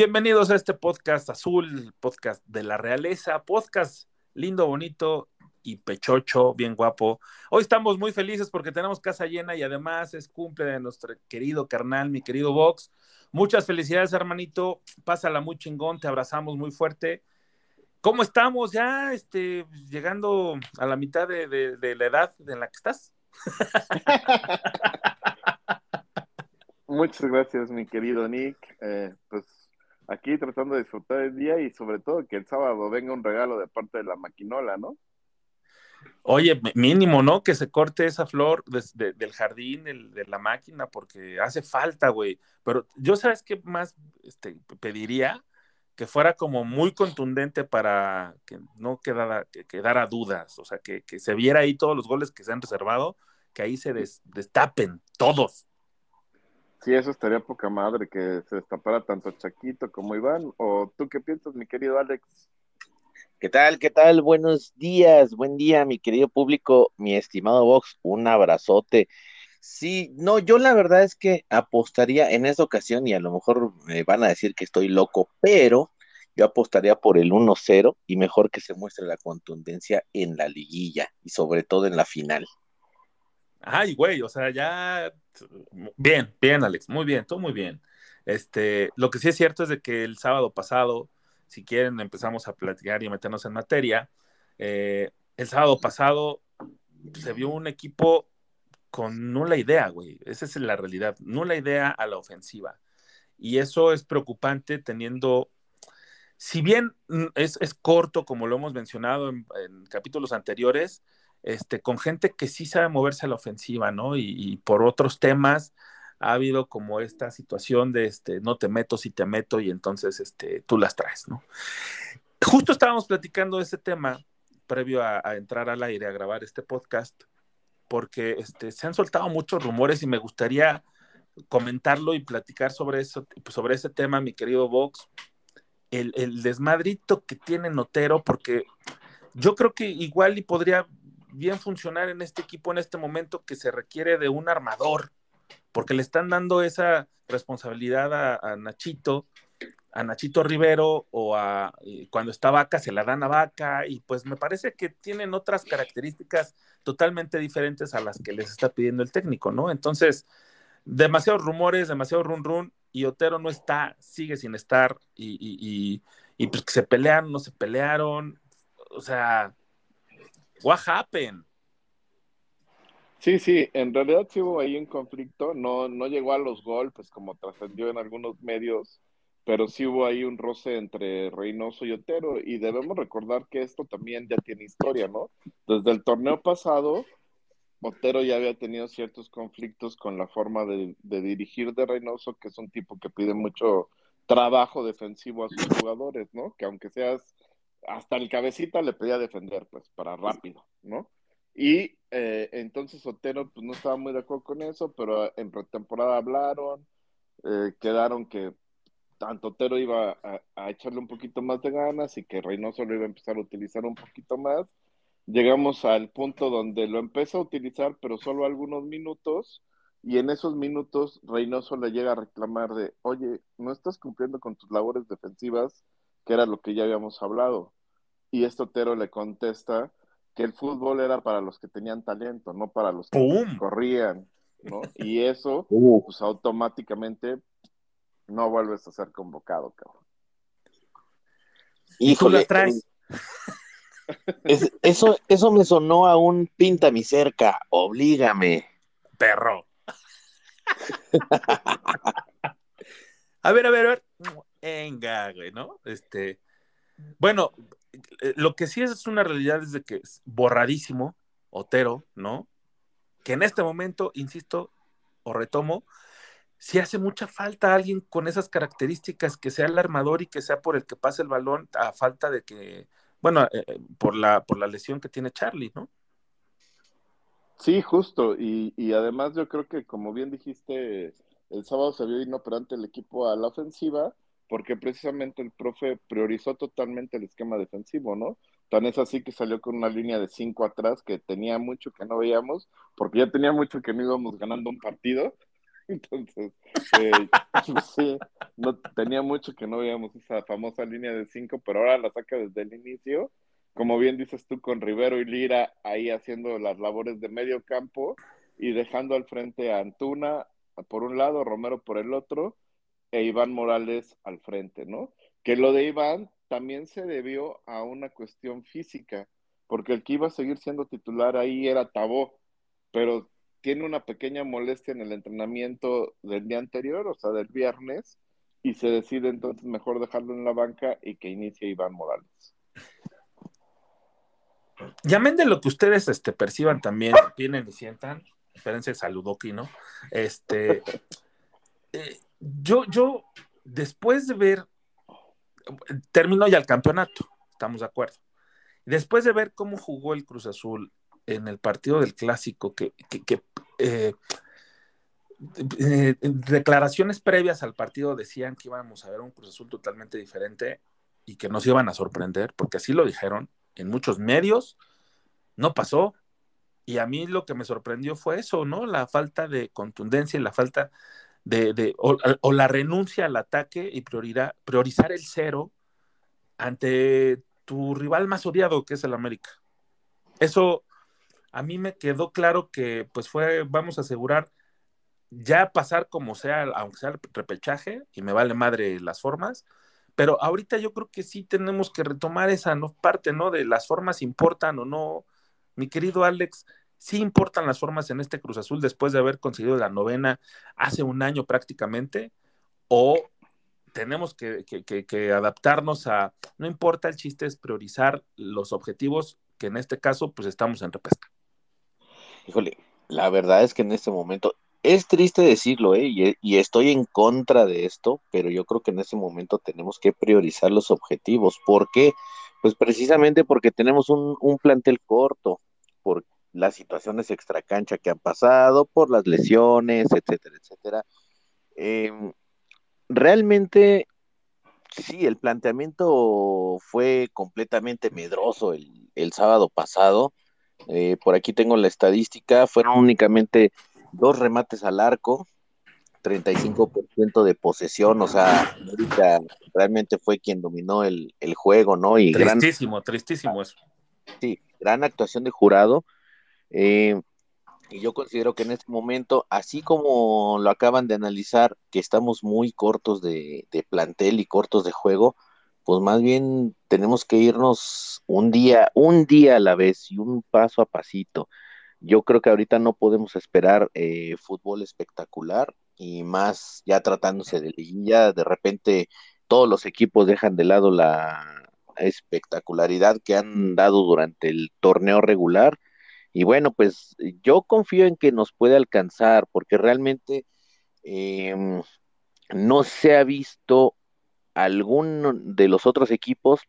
bienvenidos a este podcast azul, podcast de la realeza, podcast lindo, bonito y pechocho, bien guapo. Hoy estamos muy felices porque tenemos casa llena y además es cumple de nuestro querido carnal, mi querido Vox. Muchas felicidades, hermanito. Pásala muy chingón, te abrazamos muy fuerte. ¿Cómo estamos ya este, llegando a la mitad de, la edad en la que estás? Muchas gracias, mi querido Nick. Eh, pues aquí tratando de disfrutar el día y sobre todo que el sábado venga un regalo de parte de la maquinola, ¿no? Oye, mínimo, ¿no? Que se corte esa flor del jardín, del- de la máquina, porque hace falta, güey. Pero yo, ¿sabes qué más este, pediría? Que fuera como muy contundente para que no quedara, que quedara dudas, o sea, que, se viera ahí todos los goles que se han reservado, que ahí se des- destapen todos. Sí, eso estaría poca madre que se destapara tanto Chaquito como Iván. ¿O tú qué piensas, mi querido Alex? ¿Qué tal? ¿Qué tal? Buenos días, buen día, mi querido público, mi estimado Vox, un abrazote. Sí, no, yo la verdad es que apostaría en esta ocasión, y a lo mejor me van a decir que estoy loco, pero yo apostaría por el 1-0 y mejor que se muestre la contundencia en la liguilla y sobre todo en la final. Ay, güey, o sea, ya. Bien, bien, Alex, muy bien, todo muy bien. Este, lo que sí es cierto es de que el sábado pasado, si quieren, empezamos a platicar y a meternos en materia. eh, el sábado pasado se vio un equipo con nula idea, güey. Esa es la realidad, nula idea a la ofensiva. Y eso es preocupante teniendo, si bien mm, es, es corto, como lo hemos mencionado en, en capítulos anteriores, este, con gente que sí sabe moverse a la ofensiva, ¿no? Y, por otros temas ha habido como esta situación de este, no te meto si te meto y entonces este, tú las traes, ¿no? Justo estábamos platicando de ese tema previo a, entrar al aire a grabar este podcast, porque este, se han soltado muchos rumores y me gustaría comentarlo y platicar sobre eso, sobre ese tema, mi querido Vox, el desmadrito que tiene Notero, porque yo creo que igual y podría bien funcionar en este equipo en este momento que se requiere de un armador, porque le están dando esa responsabilidad a, Nachito, a Nachito Rivero o a y cuando está Vaca se la dan a Vaca y pues me parece que tienen otras características totalmente diferentes a las que les está pidiendo el técnico, ¿no? Entonces, demasiados rumores, demasiado run run y Otero no está, sigue sin estar y, y, y, y pues que se pelearon, no se pelearon, o sea, what happened? Sí, sí, en realidad sí hubo ahí un conflicto, no, no llegó a los golpes como trascendió en algunos medios, pero sí hubo ahí un roce entre Reynoso y Otero, y debemos recordar que esto también ya tiene historia, ¿no? Desde el torneo pasado, Otero ya había tenido ciertos conflictos con la forma de, de dirigir de Reynoso, que es un tipo que pide mucho trabajo defensivo a sus jugadores, ¿no? Que aunque seas hasta el cabecita le pedía defender, pues, para rápido, ¿no? Y eh, entonces Otero pues no estaba muy de acuerdo con eso, pero en pretemporada hablaron, eh, quedaron que tanto Otero iba a, a, echarle un poquito más de ganas y que Reynoso lo iba a empezar a utilizar un poquito más. Llegamos al punto donde lo empezó a utilizar, pero solo algunos minutos, y en esos minutos Reynoso le llega a reclamar de, oye, no estás cumpliendo con tus labores defensivas, que era lo que ya habíamos hablado. Y este Otero le contesta que el fútbol era para los que tenían talento, no para los que ¡Pum! corrían. ¿no? Y eso, Uh, pues automáticamente no vuelves a ser convocado, cabrón. Y tú las traes. es- eso, eso me sonó a un pinta mi cerca, oblígame. perro. a ver, a ver, a ver. Venga, güey, ¿no? Este, bueno, eh, lo que sí es una realidad es de que es borradísimo, Otero, ¿no? Que en este momento, insisto, o retomo, si hace mucha falta alguien con esas características, que sea el armador y que sea por el que pase el balón, a falta de que, bueno, eh, eh, por la, por la lesión que tiene Charlie, ¿no? Sí, justo. Y, y además yo creo que, como bien dijiste, el sábado se vio inoperante el equipo a la ofensiva porque precisamente el profe priorizó totalmente el esquema defensivo, ¿no? Tan es así que salió con una línea de cinco atrás que tenía mucho que no veíamos, porque ya tenía mucho que no íbamos ganando un partido. Entonces, eh, pues sí, no, tenía mucho que no veíamos esa famosa línea de cinco, pero ahora la saca desde el inicio como bien dices tú, con Rivero y Lira ahí haciendo las labores de medio campo y dejando al frente a Antuna por un lado, Romero por el otro, e Iván Morales al frente, ¿no? Que lo de Iván también se debió a una cuestión física, porque el que iba a seguir siendo titular ahí era Tabó, pero tiene una pequeña molestia en el entrenamiento del día anterior, o sea, del viernes, y se decide entonces mejor dejarlo en la banca y que inicie Iván Morales. Llamen de lo que ustedes este, perciban también, vienen y sientan. Espérense, saludoki, ¿no? Este, eh, yo, yo, después de ver, terminó ya el campeonato, estamos de acuerdo. Después de ver cómo jugó el Cruz Azul en el partido del clásico, que, eh, eh, declaraciones previas al partido decían que íbamos a ver un Cruz Azul totalmente diferente y que nos iban a sorprender, porque así lo dijeron en muchos medios, no pasó. Y a mí lo que me sorprendió fue eso, ¿no? La falta de contundencia y la falta de, de o, la renuncia al ataque y prioridad, priorizar el cero ante tu rival más odiado, que es el América. Eso a mí me quedó claro que pues fue, vamos a asegurar, ya pasar como sea, aunque sea el repechaje, y me vale madre las formas, pero ahorita yo creo que sí tenemos que retomar esa ¿no? parte, ¿no? De las formas importan o no. Mi querido Alex, sí importan las formas en este Cruz Azul después de haber conseguido la novena hace un año prácticamente, o tenemos que, adaptarnos a, no importa, el chiste es priorizar los objetivos, que en este caso pues estamos en repesca. Híjole, la verdad es que en este momento, es triste decirlo, ¿eh? y, estoy en contra de esto, pero yo creo que en este momento tenemos que priorizar los objetivos. ¿Por qué? Pues precisamente porque tenemos un, plantel corto, por las situaciones extracancha que han pasado, por las lesiones, etcétera, etcétera. Eh, realmente, sí, el planteamiento fue completamente medroso el, el sábado pasado. Eh, por aquí tengo la estadística, fueron únicamente dos remates al arco, 35% de posesión, o sea, América realmente fue quien dominó el, el juego, ¿no? Y tristísimo, gran, tristísimo eso. Sí, gran actuación de jurado. Eh, y yo considero que en este momento, así como lo acaban de analizar, que estamos muy cortos de, plantel y cortos de juego, pues más bien tenemos que irnos un día, un día a la vez y un paso a pasito. Yo creo que ahorita no podemos esperar eh, fútbol espectacular y más ya tratándose de liguilla, de repente todos los equipos dejan de lado la espectacularidad que han dado durante el torneo regular y bueno, pues yo confío en que nos puede alcanzar porque realmente eh, no se ha visto algún de los otros equipos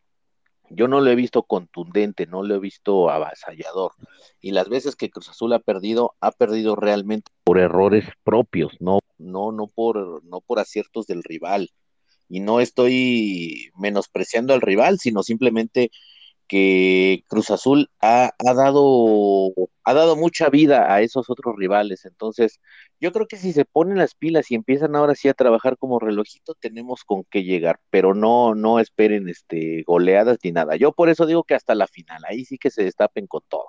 yo no lo he visto contundente, no lo he visto avasallador. Y las veces que Cruz Azul ha perdido, ha perdido realmente por errores propios, no, no, no por, no por aciertos del rival. Y no estoy menospreciando al rival, sino simplemente que Cruz Azul ha, dado, ha dado mucha vida a esos otros rivales. Entonces, yo creo que si se ponen las pilas y empiezan ahora sí a trabajar como relojito, tenemos con qué llegar, pero no, no esperen este, goleadas ni nada. Yo por eso digo que hasta la final, ahí sí que se destapen con todo.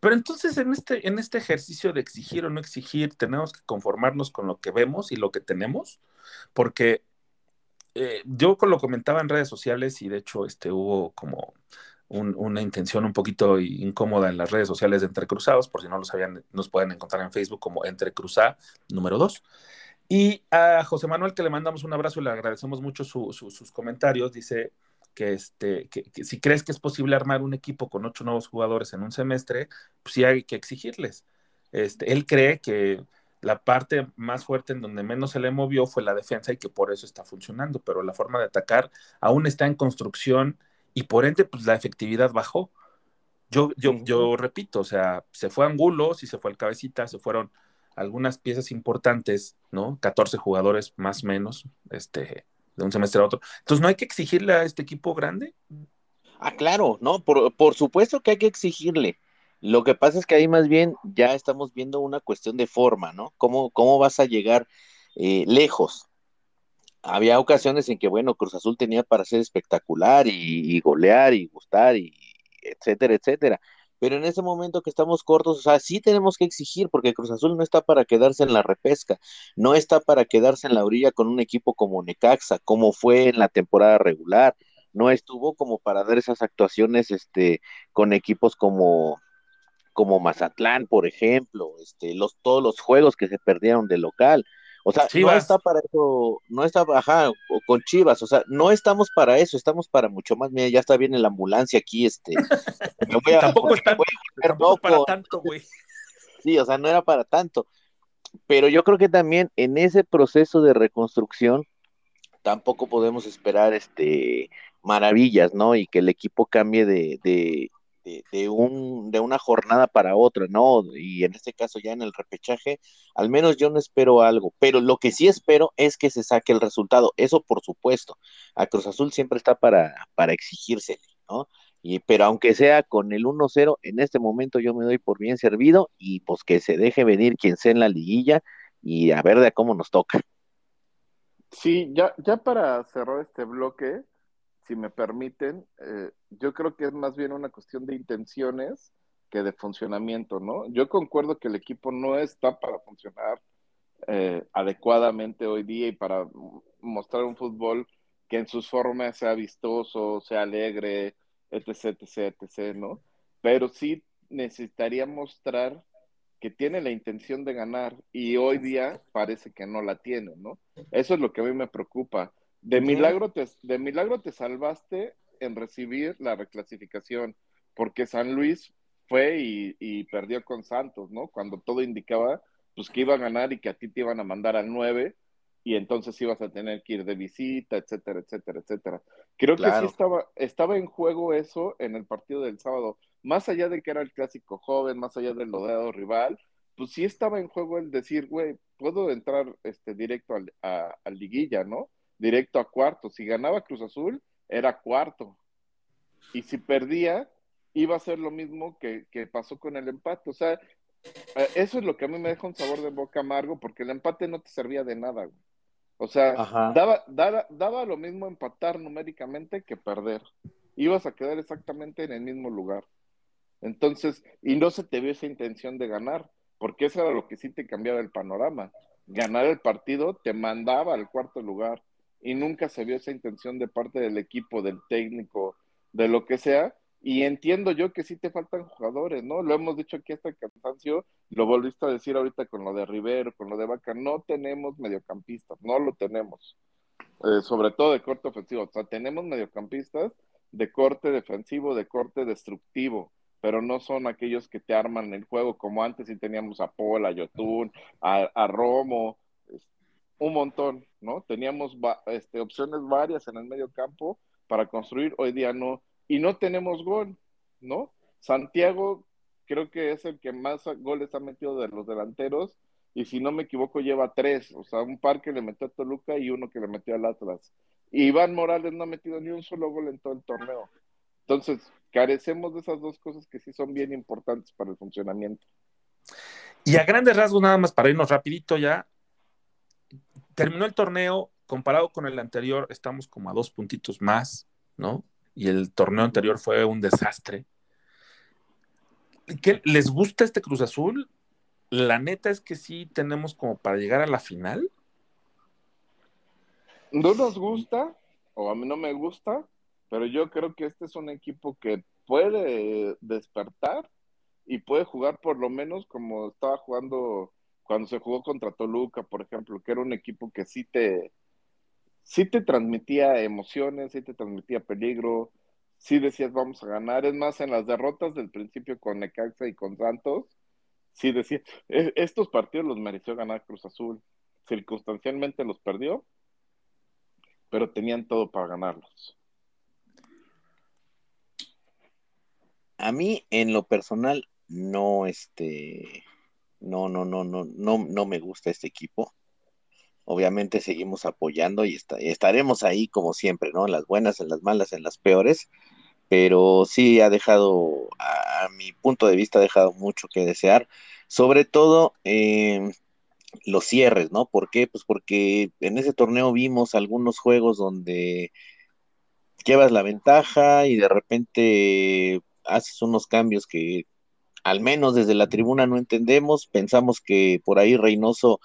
Pero entonces en este, en este ejercicio de exigir o no exigir, tenemos que conformarnos con lo que vemos y lo que tenemos, porque eh, yo lo comentaba en redes sociales y de hecho este, hubo como una intención un poquito incómoda en las redes sociales de Entrecruzados, por si no lo sabían, nos pueden encontrar en Facebook como Entrecruzá número 2. Y a José Manuel, que le mandamos un abrazo y le agradecemos mucho sus comentarios, dice que, este, que, si crees que es posible armar un equipo con ocho nuevos jugadores en un semestre, pues sí hay que exigirles. Este, él cree que la parte más fuerte en donde menos se le movió fue la defensa y que por eso está funcionando, pero la forma de atacar aún está en construcción y por ende, pues la efectividad bajó. Yo, yo, yo repito, o sea, se fue Angulo, y se fue el Cabecita, se fueron algunas piezas importantes, ¿no? 14 jugadores más o menos, este, de un semestre a otro. Entonces, ¿no hay que exigirle a este equipo grande? Ah, claro, no, por, por supuesto que hay que exigirle. Lo que pasa es que ahí más bien ya estamos viendo una cuestión de forma, ¿no? ¿Cómo, cómo vas a llegar eh, lejos? Había ocasiones en que, bueno, Cruz Azul tenía para ser espectacular y, y golear y gustar y etcétera, etcétera pero en ese momento que estamos cortos, o sea, sí tenemos que exigir, porque Cruz Azul no está para quedarse en la repesca, no está para quedarse en la orilla con un equipo como Necaxa, como fue en la temporada regular, no estuvo como para dar esas actuaciones este, con equipos como, como Mazatlán, por ejemplo, este, los, todos los juegos que se perdieron de local. O sea, no está para eso, no está, ajá, con Chivas, o sea, no estamos para eso, estamos para mucho más. Mira, ya está bien en la ambulancia aquí, este. tampoco, está, para tanto, güey. Sí, o sea, no era para tanto. Pero yo creo que también en ese proceso de reconstrucción tampoco podemos esperar este maravillas, ¿no? Y que el equipo cambie de, de, un, de una jornada para otra, ¿no? Y en este caso ya en el repechaje, al menos yo no espero algo, pero lo que sí espero es que se saque el resultado, eso por supuesto, a Cruz Azul siempre está para, para exigirse, ¿no? Y, pero aunque sea con el 1-0, en este momento yo me doy por bien servido y pues que se deje venir quien sea en la liguilla y a ver de cómo nos toca. Sí, ya, ya para cerrar este bloque, si me permiten, eh, yo creo que es más bien una cuestión de intenciones que de funcionamiento, ¿no? Yo concuerdo que el equipo no está para funcionar eh, adecuadamente hoy día y para mostrar un fútbol que en sus formas sea vistoso, sea alegre, etc., etc., etc., ¿no? Pero sí necesitaría mostrar que tiene la intención de ganar y hoy día parece que no la tiene, ¿no? Eso es lo que a mí me preocupa. De milagro, te, de milagro te salvaste en recibir la reclasificación, porque San Luis fue y, perdió con Santos, ¿no? Cuando todo indicaba pues que iba a ganar y que a ti te iban a mandar al 9 y entonces ibas a tener que ir de visita, etcétera, etcétera, etcétera. Creo que sí estaba, estaba en juego eso en el partido del sábado, más allá de que era el clásico joven, más allá del lodeado rival, pues sí estaba en juego el decir, güey, puedo entrar este, directo al, a, a liguilla, ¿no? Directo a cuarto. Si ganaba Cruz Azul, era cuarto. Y si perdía, iba a ser lo mismo que, pasó con el empate. O sea, eh, eso es lo que a mí me deja un sabor de boca amargo, porque el empate no te servía de nada, O sea, daba, daba, daba, lo mismo empatar numéricamente que perder. Ibas a quedar exactamente en el mismo lugar. Entonces, y no se te vio esa intención de ganar, porque eso era lo que sí te cambiaba el panorama. Ganar el partido te mandaba al cuarto lugar y nunca se vio esa intención de parte del equipo, del técnico, de lo que sea. Y entiendo yo que sí te faltan jugadores, ¿no? Lo hemos dicho aquí hasta el cansancio, lo volviste a decir ahorita con lo de Rivero, con lo de Vaca, no tenemos mediocampistas, no lo tenemos. Eh, sobre todo de corte ofensivo, o sea, tenemos mediocampistas de corte defensivo, de corte destructivo, pero no son aquellos que te arman el juego como antes y teníamos a Paul, a Yotun, a, a Romo, un montón, ¿no? Teníamos este, opciones varias en el medio campo para construir, hoy día no, y no tenemos gol, ¿no? Santiago creo que es el que más goles ha metido de los delanteros, y si no me equivoco lleva tres, o sea, un par que le metió a Toluca y uno que le metió al Atlas. Y Iván Morales no ha metido ni un solo gol en todo el torneo. Entonces, carecemos de esas dos cosas que sí son bien importantes para el funcionamiento. Y a grandes rasgos, nada más para irnos rapidito ya, terminó el torneo, comparado con el anterior, estamos como a dos puntitos más, ¿no? Y el torneo anterior fue un desastre. ¿qué, ¿Les gusta este Cruz Azul? La neta es que sí tenemos como para llegar a la final. No nos gusta, o a mí no me gusta, pero yo creo que este es un equipo que puede despertar y puede jugar por lo menos como estaba jugando cuando se jugó contra Toluca, por ejemplo, que era un equipo que sí te, sí te transmitía emociones, sí te transmitía peligro, sí decías vamos a ganar. Es más, en las derrotas del principio con Necaxa y con Santos, sí decía, "E- estos partidos los mereció ganar Cruz Azul. Circunstancialmente los perdió, pero tenían todo para ganarlos. A mí, en lo personal, no, este, no, no, no, no, no, no me gusta este equipo. Obviamente seguimos apoyando y estaremos ahí como siempre, ¿no? En las buenas, en las malas, en las peores, pero sí ha dejado, a, a mi punto de vista, ha dejado mucho que desear, sobre todo eh, los cierres, ¿no? ¿Por qué? Pues porque en ese torneo vimos algunos juegos donde llevas la ventaja y de repente haces unos cambios que al menos desde la tribuna no entendemos, pensamos que por ahí Reynoso,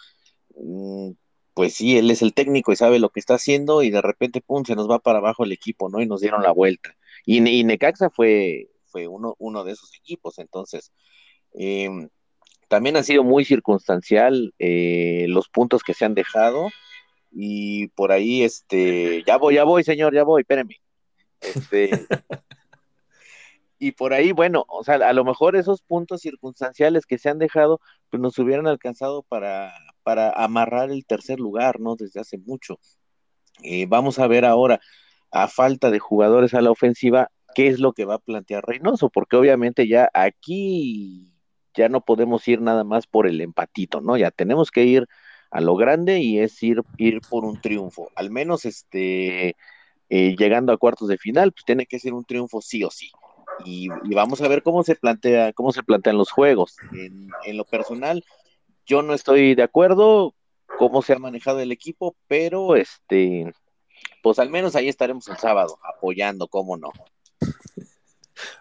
mm, pues sí, él es el técnico y sabe lo que está haciendo y de repente, pum, se nos va para abajo el equipo, ¿no? Y nos dieron la vuelta. Y, Ne- y Necaxa fue, uno, de esos equipos, entonces, eh, también ha sido muy circunstancial eh, los puntos que se han dejado y por ahí, este, ya voy, ya voy, señor, ya voy, espéreme. Este, y por ahí, bueno, o sea, a lo mejor esos puntos circunstanciales que se han dejado, pues nos hubieran alcanzado para, para amarrar el tercer lugar, ¿no? Desde hace mucho. Eh, vamos a ver ahora, a falta de jugadores a la ofensiva, qué es lo que va a plantear Reynoso, porque obviamente ya aquí ya no podemos ir nada más por el empatito, ¿no? Ya tenemos que ir a lo grande y es ir, ir por un triunfo. Al menos este eh, llegando a cuartos de final, pues tiene que ser un triunfo sí o sí. Y, y vamos a ver cómo se plantea, cómo se plantean los juegos. En, en, lo personal, yo no estoy de acuerdo cómo se ha manejado el equipo, pero este, pues al menos ahí estaremos el sábado apoyando, cómo no.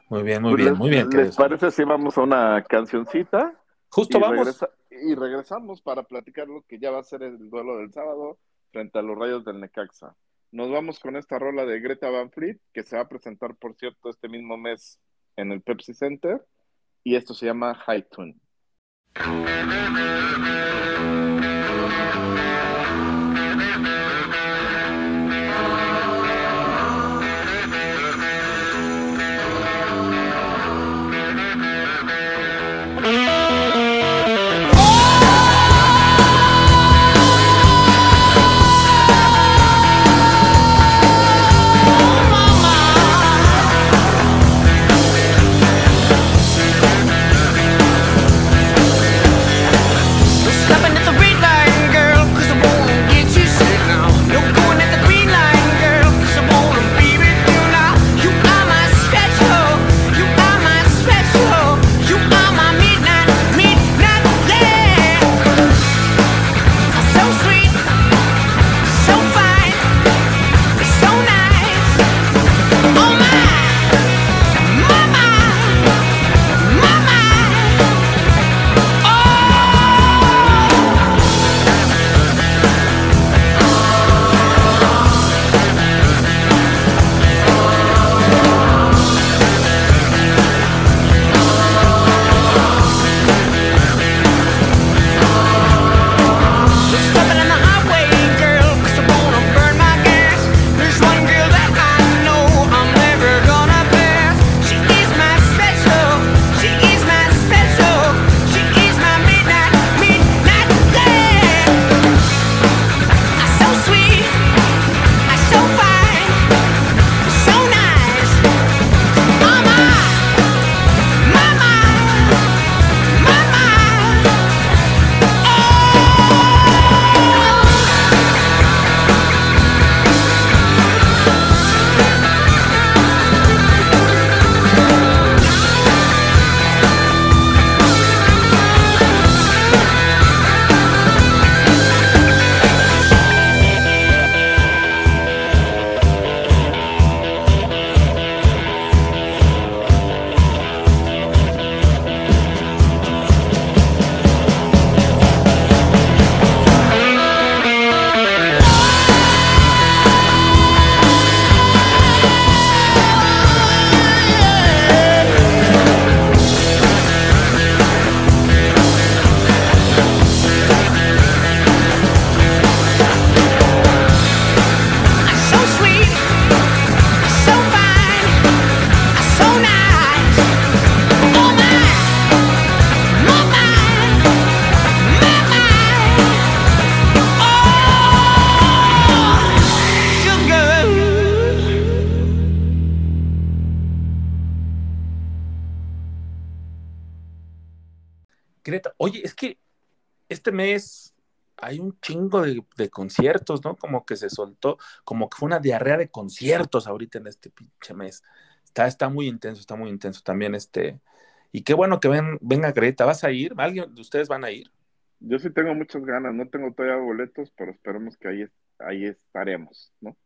Muy bien, muy bien, muy bien. ¿Les parece si vamos a una cancioncita? Justo y vamos. Regresa, y regresamos para platicar lo que ya va a ser el duelo del sábado frente a los Rayos del Necaxa. Nos vamos con esta rola de Greta Van Fleet, que se va a presentar, por cierto, este mismo mes en el Pepsi Center. Y esto se llama High Tune. Greta, oye, es que este mes hay un chingo de, de, conciertos, ¿no? Como que se soltó, como que fue una diarrea de conciertos ahorita en este pinche mes. Está, está muy intenso, está muy intenso también este. Y qué bueno que ven, venga Greta, ¿vas a ir? ¿Alguien de ustedes van a ir? Yo sí tengo muchas ganas, no tengo todavía boletos, pero esperemos que ahí, ahí estaremos, ¿no?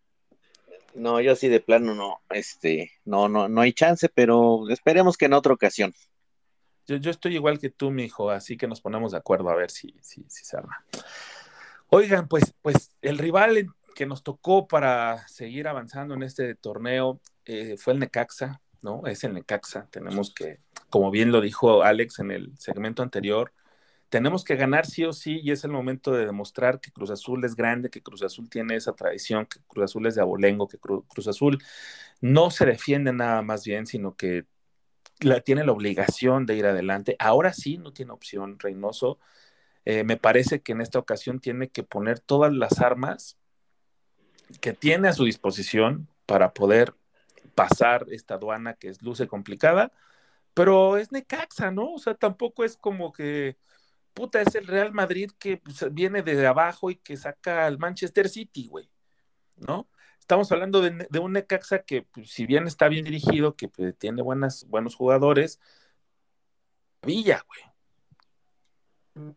No, yo sí de plano no, este, no, no, no hay chance, pero esperemos que en otra ocasión. Yo, yo estoy igual que tú, mi hijo, así que nos ponemos de acuerdo a ver si, si, si se arma. Oigan, pues, pues el rival que nos tocó para seguir avanzando en este torneo eh, fue el Necaxa, ¿no? Es el Necaxa. Tenemos que, como bien lo dijo Alex en el segmento anterior, tenemos que ganar sí o sí y es el momento de demostrar que Cruz Azul es grande, que Cruz Azul tiene esa tradición, que Cruz Azul es de abolengo, que Cruz Azul no se defiende nada más bien, sino que la, tiene la obligación de ir adelante. Ahora sí no tiene opción Reynoso. Eh, me parece que en esta ocasión tiene que poner todas las armas que tiene a su disposición para poder pasar esta aduana que es luce complicada, pero es Necaxa, ¿no? O sea, tampoco es como que puta, es el Real Madrid que pues, viene de abajo y que saca al Manchester City, güey, ¿no? Estamos hablando de, de un Necaxa que, pues, si bien está bien dirigido, que pues, tiene buenas, buenos jugadores, Villa, güey.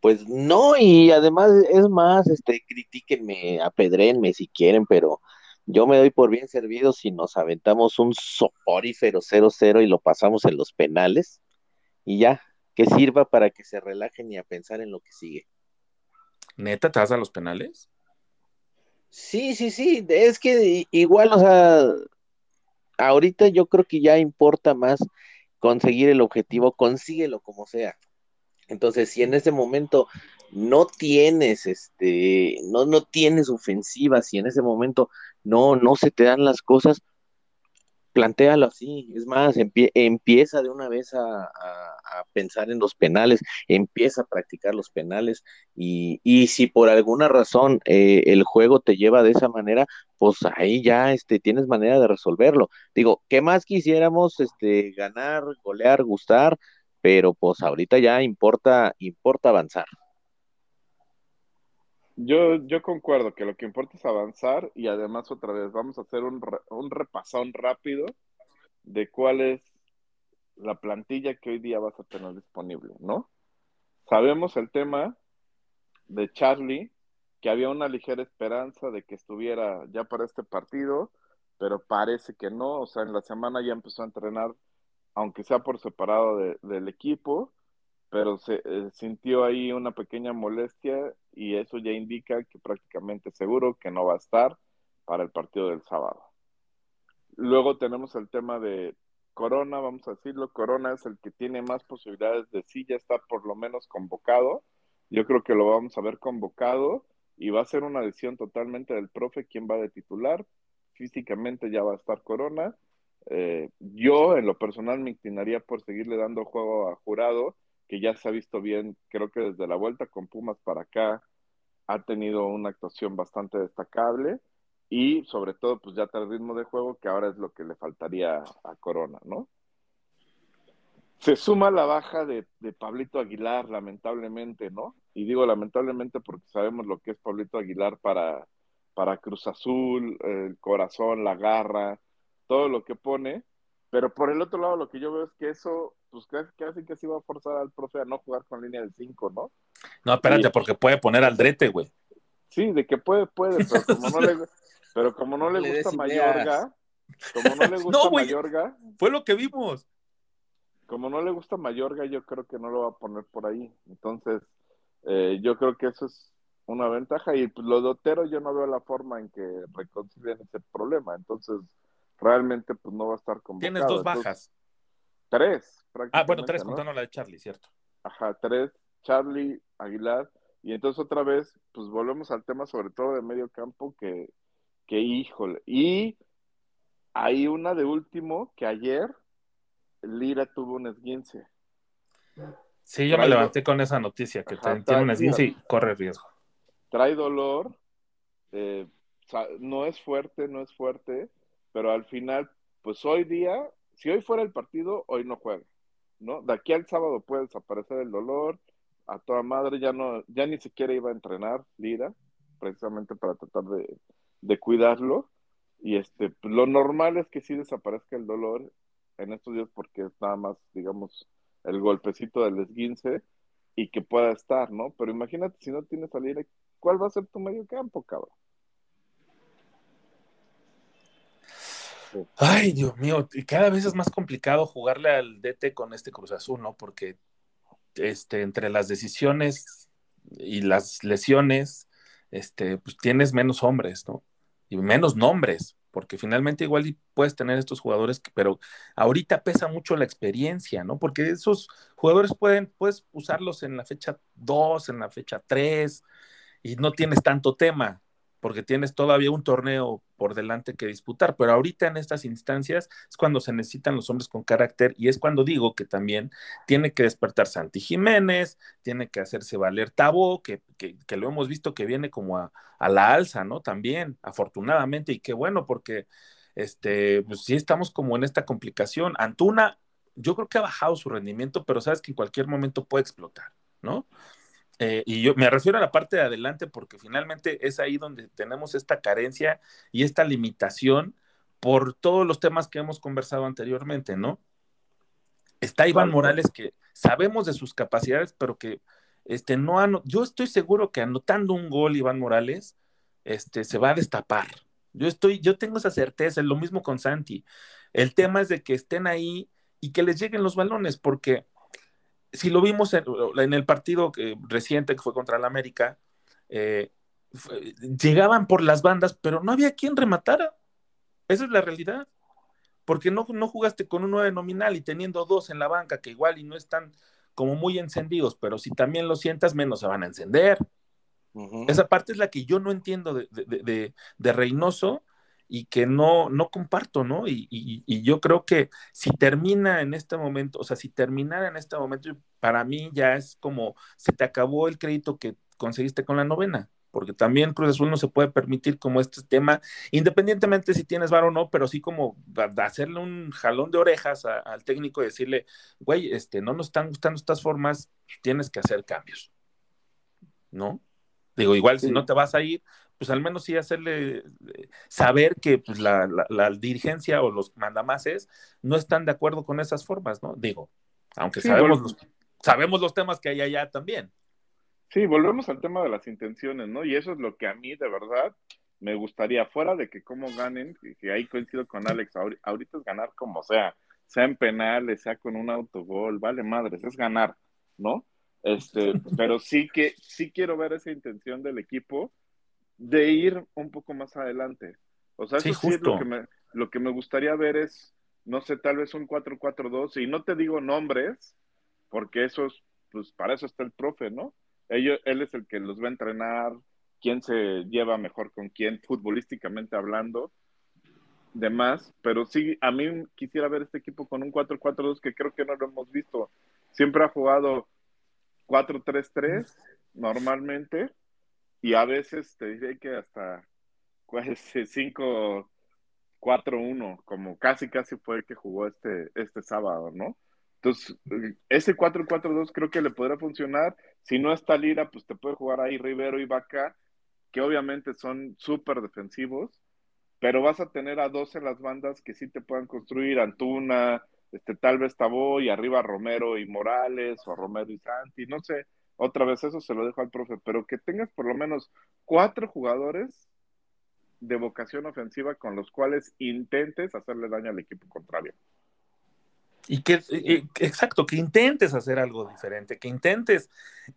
Pues no, y además es más, este, critíquenme, apedrénme si quieren, pero yo me doy por bien servido si nos aventamos un soporífero 0-0 y lo pasamos en los penales, y ya, que sirva para que se relajen y a pensar en lo que sigue. ¿Neta te vas a los penales? Sí, sí, sí, es que igual, o sea, ahorita yo creo que ya importa más conseguir el objetivo, consíguelo como sea. Entonces, si en ese momento no tienes, este, no, no tienes ofensiva, si en ese momento no, no se te dan las cosas, plantéalo así, es más, empie empieza de una vez a, pensar en los penales, empieza a practicar los penales y, y si por alguna razón eh, el juego te lleva de esa manera, pues ahí ya este, tienes manera de resolverlo. Digo, ¿qué más quisiéramos este, ganar, golear, gustar? Pero pues ahorita ya importa, importa avanzar. Yo, yo concuerdo que lo que importa es avanzar y además otra vez vamos a hacer un, un repasón rápido de cuál es la plantilla que hoy día vas a tener disponible, ¿no? Sabemos el tema de Charlie, que había una ligera esperanza de que estuviera ya para este partido, pero parece que no, o sea, en la semana ya empezó a entrenar, aunque sea por separado de, del equipo, pero se eh, sintió ahí una pequeña molestia y eso ya indica que prácticamente seguro que no va a estar para el partido del sábado. Luego tenemos el tema de Corona, vamos a decirlo, Corona es el que tiene más posibilidades de sí ya estar por lo menos convocado. Yo creo que lo vamos a ver convocado y va a ser una decisión totalmente del profe quién va de titular. Físicamente ya va a estar Corona. Eh, yo en lo personal me inclinaría por seguirle dando juego a Jurado que ya se ha visto bien, creo que desde la vuelta con Pumas para acá ha tenido una actuación bastante destacable y sobre todo pues ya está el ritmo de juego que ahora es lo que le faltaría a Corona, ¿no? Se suma la baja de, Pablito Aguilar, lamentablemente, ¿no? Y digo lamentablemente porque sabemos lo que es Pablito Aguilar para, para Cruz Azul, el corazón, la garra, todo lo que pone, pero por el otro lado lo que yo veo es que eso pues casi, casi que se iba a forzar al profe a no jugar con línea de 5, ¿no? No, espérate, porque puede poner al drete, güey. Sí, de que puede, puede, pero como no le, pero como no le, le gusta Mayorga, como no le gusta no, Mayorga. Fue lo que vimos. Como no le gusta Mayorga, yo creo que no lo va a poner por ahí. Entonces, eh, yo creo que eso es una ventaja. Y pues, lo de Otero, yo no veo la forma en que reconcilien ese problema. Entonces, realmente, pues no va a estar convocado. Tienes dos bajas. Entonces, tres. Ah, bueno, tres, ¿no? contando la de Charlie, cierto. Ajá, tres, Charlie, Aguilar, y entonces otra vez, pues volvemos al tema sobre todo de medio campo, que, que híjole, y hay una de último, que ayer Lira tuvo un esguince. Sí, yo trae me levanté con esa noticia, que Ajá, tiene un esguince y corre riesgo. Trae dolor, eh, no es fuerte, no es fuerte, pero al final, pues hoy día, si hoy fuera el partido, hoy no juega. ¿no? De aquí al sábado puede desaparecer el dolor, a toda madre ya no, ya ni siquiera iba a entrenar Lira, precisamente para tratar de, de cuidarlo. Y este, pues, lo normal es que sí desaparezca el dolor en estos días porque es nada más, digamos, el golpecito del esguince y que pueda estar, ¿no? Pero imagínate si no tienes a Lira, ¿cuál va a ser tu medio campo, cabrón? Ay, Dios mío, y cada vez es más complicado jugarle al DT con este Cruz Azul, ¿no? Porque este, entre las decisiones y las lesiones, este, pues tienes menos hombres, ¿no? Y menos nombres, porque finalmente igual puedes tener estos jugadores, pero ahorita pesa mucho la experiencia, ¿no? Porque esos jugadores pueden, puedes usarlos en la fecha 2, en la fecha 3, y no tienes tanto tema, porque tienes todavía un torneo por delante que disputar, pero ahorita en estas instancias es cuando se necesitan los hombres con carácter y es cuando digo que también tiene que despertar Santi Jiménez, tiene que hacerse valer Tabo, que, que, lo hemos visto que viene como a, a, la alza, ¿no? También, afortunadamente, y qué bueno, porque este, pues sí estamos como en esta complicación. Antuna, yo creo que ha bajado su rendimiento, pero sabes que en cualquier momento puede explotar, ¿no? Eh, y yo me refiero a la parte de adelante porque finalmente es ahí donde tenemos esta carencia y esta limitación por todos los temas que hemos conversado anteriormente, ¿no? Está Iván Morales que sabemos de sus capacidades, pero que este, no han, yo estoy seguro que anotando un gol Iván Morales, este, se va a destapar. Yo estoy, yo tengo esa certeza, es lo mismo con Santi. El tema es de que estén ahí y que les lleguen los balones, porque si lo vimos en, el partido reciente que fue contra el América, eh, llegaban por las bandas, pero no había quien rematara. Esa es la realidad. Porque no, no jugaste con un 9 nominal y teniendo dos en la banca que igual y no están como muy encendidos, pero si también lo sientas, menos se van a encender. Esa parte es la que yo no entiendo de, de, de Reynoso y que no, no comparto, ¿no? Y, y, yo creo que si termina en este momento, o sea, si terminara en este momento, para mí ya es como se te acabó el crédito que conseguiste con la novena, porque también Cruz Azul no se puede permitir como este tema, independientemente si tienes bar o no, pero sí como hacerle un jalón de orejas al técnico y decirle, güey, este, no nos están gustando estas formas, tienes que hacer cambios, ¿no? Digo, igual si no te vas a ir, pues al menos sí hacerle eh, saber que pues, la, dirigencia o los mandamases no están de acuerdo con esas formas, ¿no? Digo, aunque sabemos, los, sabemos los temas que hay allá también. Sí, volvemos al tema de las intenciones, ¿no? Y eso es lo que a mí de verdad me gustaría, fuera de que cómo ganen, que, ahí coincido con Alex, ahorita es ganar como sea, sea en penales, sea con un autogol, vale madres, es ganar, ¿no? Este, pero sí que, sí quiero ver esa intención del equipo de ir un poco más adelante. O sea, eso sí, es lo que, me, lo que me gustaría ver es, no sé, tal vez un 4-4-2, y no te digo nombres, porque eso es, pues para eso está el profe, ¿no? Ellos, él es el que los va a entrenar, quién se lleva mejor con quién, futbolísticamente hablando, demás, pero sí, a mí quisiera ver este equipo con un 4-4-2 que creo que no lo hemos visto. Siempre ha jugado 4-3-3 normalmente, y a veces te diré que hasta 5-4-1, como casi casi fue el que jugó este, este sábado, ¿no? Entonces, ese 4-4-2 creo que le podrá funcionar. Si no está Lira, pues te puede jugar ahí Rivero y Vaca, que obviamente son súper defensivos, pero vas a tener a dos en las bandas que sí te puedan construir, Antuna, este, tal vez Tabó y arriba Romero y Morales, o Romero y Santi, no sé otra vez eso se lo dejo al profe, pero que tengas por lo menos cuatro jugadores de vocación ofensiva con los cuales intentes hacerle daño al equipo contrario. Y que, exacto, que intentes hacer algo diferente, que intentes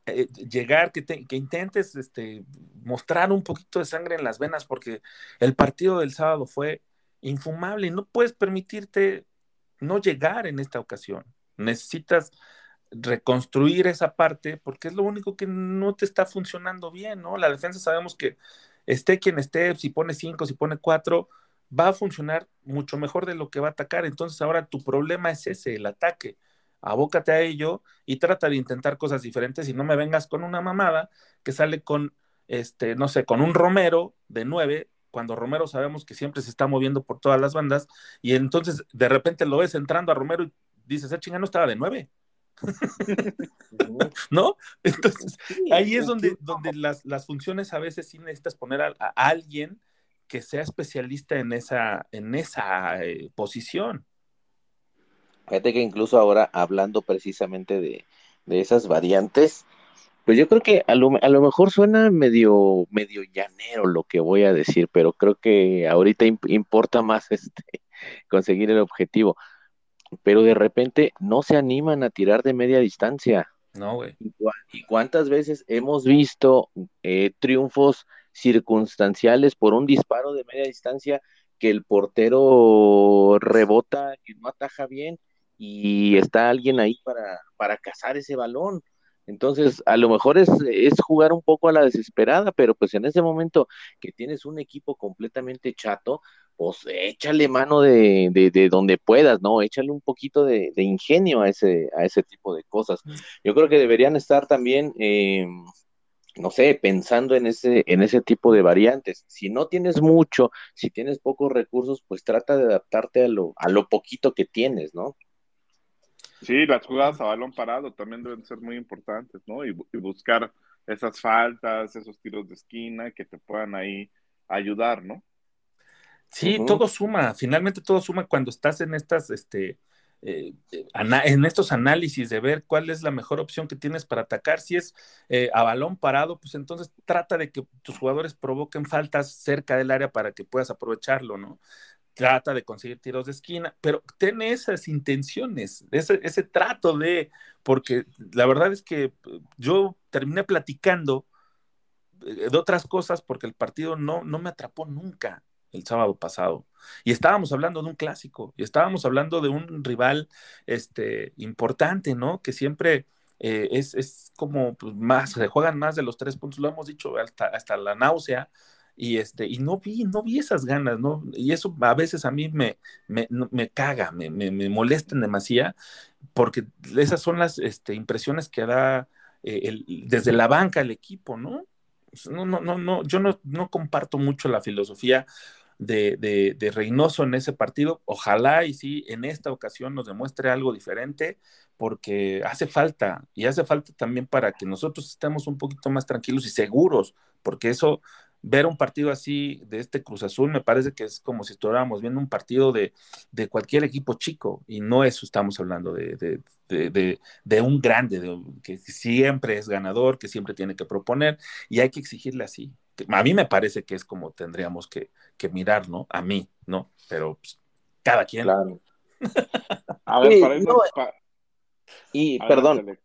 eh, llegar, que, que intentes este, mostrar un poquito de sangre en las venas, porque el partido del sábado fue infumable y no puedes permitirte no llegar en esta ocasión. Necesitas reconstruir esa parte, porque es lo único que no te está funcionando bien, ¿no? La defensa sabemos que esté quien esté, si pone cinco, si pone cuatro, va a funcionar mucho mejor de lo que va a atacar. Entonces ahora tu problema es ese, el ataque. Abócate a ello y trata de intentar cosas diferentes y no me vengas con una mamada que sale con, este, no sé, con un Romero de nueve, cuando Romero sabemos que siempre se está moviendo por todas las bandas y entonces de repente lo ves entrando a Romero y dices, esa chinga no estaba de nueve. ¿No? Entonces, ahí es donde, donde las, las, funciones a veces sí necesitas poner a, a alguien que sea especialista en esa, en esa eh, posición. Fíjate que incluso ahora, hablando precisamente de, de esas variantes, pues yo creo que a lo, a lo, mejor suena medio, medio llanero lo que voy a decir, pero creo que ahorita imp importa más este conseguir el objetivo. Pero de repente no se animan a tirar de media distancia. No, güey. ¿Y cuántas veces hemos visto eh, triunfos circunstanciales por un disparo de media distancia que el portero rebota, que no ataja bien y está alguien ahí para, para cazar ese balón? Entonces, a lo mejor es, es, jugar un poco a la desesperada, pero pues en ese momento que tienes un equipo completamente chato, pues échale mano de, de, de donde puedas, ¿no? Échale un poquito de, de, ingenio a ese, a ese tipo de cosas. Yo creo que deberían estar también, eh, no sé, pensando en ese, en ese tipo de variantes. Si no tienes mucho, si tienes pocos recursos, pues trata de adaptarte a lo, a lo poquito que tienes, ¿no? Sí, las jugadas a balón parado también deben ser muy importantes, ¿no? Y, y, buscar esas faltas, esos tiros de esquina que te puedan ahí ayudar, ¿no? Sí, uh -huh. todo suma, finalmente todo suma cuando estás en estas, este, eh, en estos análisis de ver cuál es la mejor opción que tienes para atacar. Si es eh, a balón parado, pues entonces trata de que tus jugadores provoquen faltas cerca del área para que puedas aprovecharlo, ¿no? trata de conseguir tiros de esquina, pero ten esas intenciones, ese, ese, trato de, porque la verdad es que yo terminé platicando eh, de otras cosas porque el partido no, no me atrapó nunca el sábado pasado. Y estábamos hablando de un clásico, y estábamos hablando de un rival este, importante, ¿no? Que siempre eh, es, es, como pues, más, se juegan más de los tres puntos, lo hemos dicho hasta, hasta la náusea, y este y no vi no vi esas ganas no y eso a veces a mí me me, me caga me, me, me molesta demasiado porque esas son las este, impresiones que da eh, el, desde la banca el equipo no no no no, no yo no, no comparto mucho la filosofía de, de, Reynoso en ese partido. Ojalá y sí, en esta ocasión nos demuestre algo diferente, porque hace falta, y hace falta también para que nosotros estemos un poquito más tranquilos y seguros, porque eso ver un partido así de este Cruz Azul me parece que es como si estuviéramos viendo un partido de, de cualquier equipo chico y no eso estamos hablando de, de un grande que siempre es ganador, que siempre tiene que proponer y hay que exigirle así. A mí me parece que es como tendríamos que, que mirar, ¿no? A mí, ¿no? Pero pues, cada quien. Claro. A ver, para eso, no, pa... y perdón,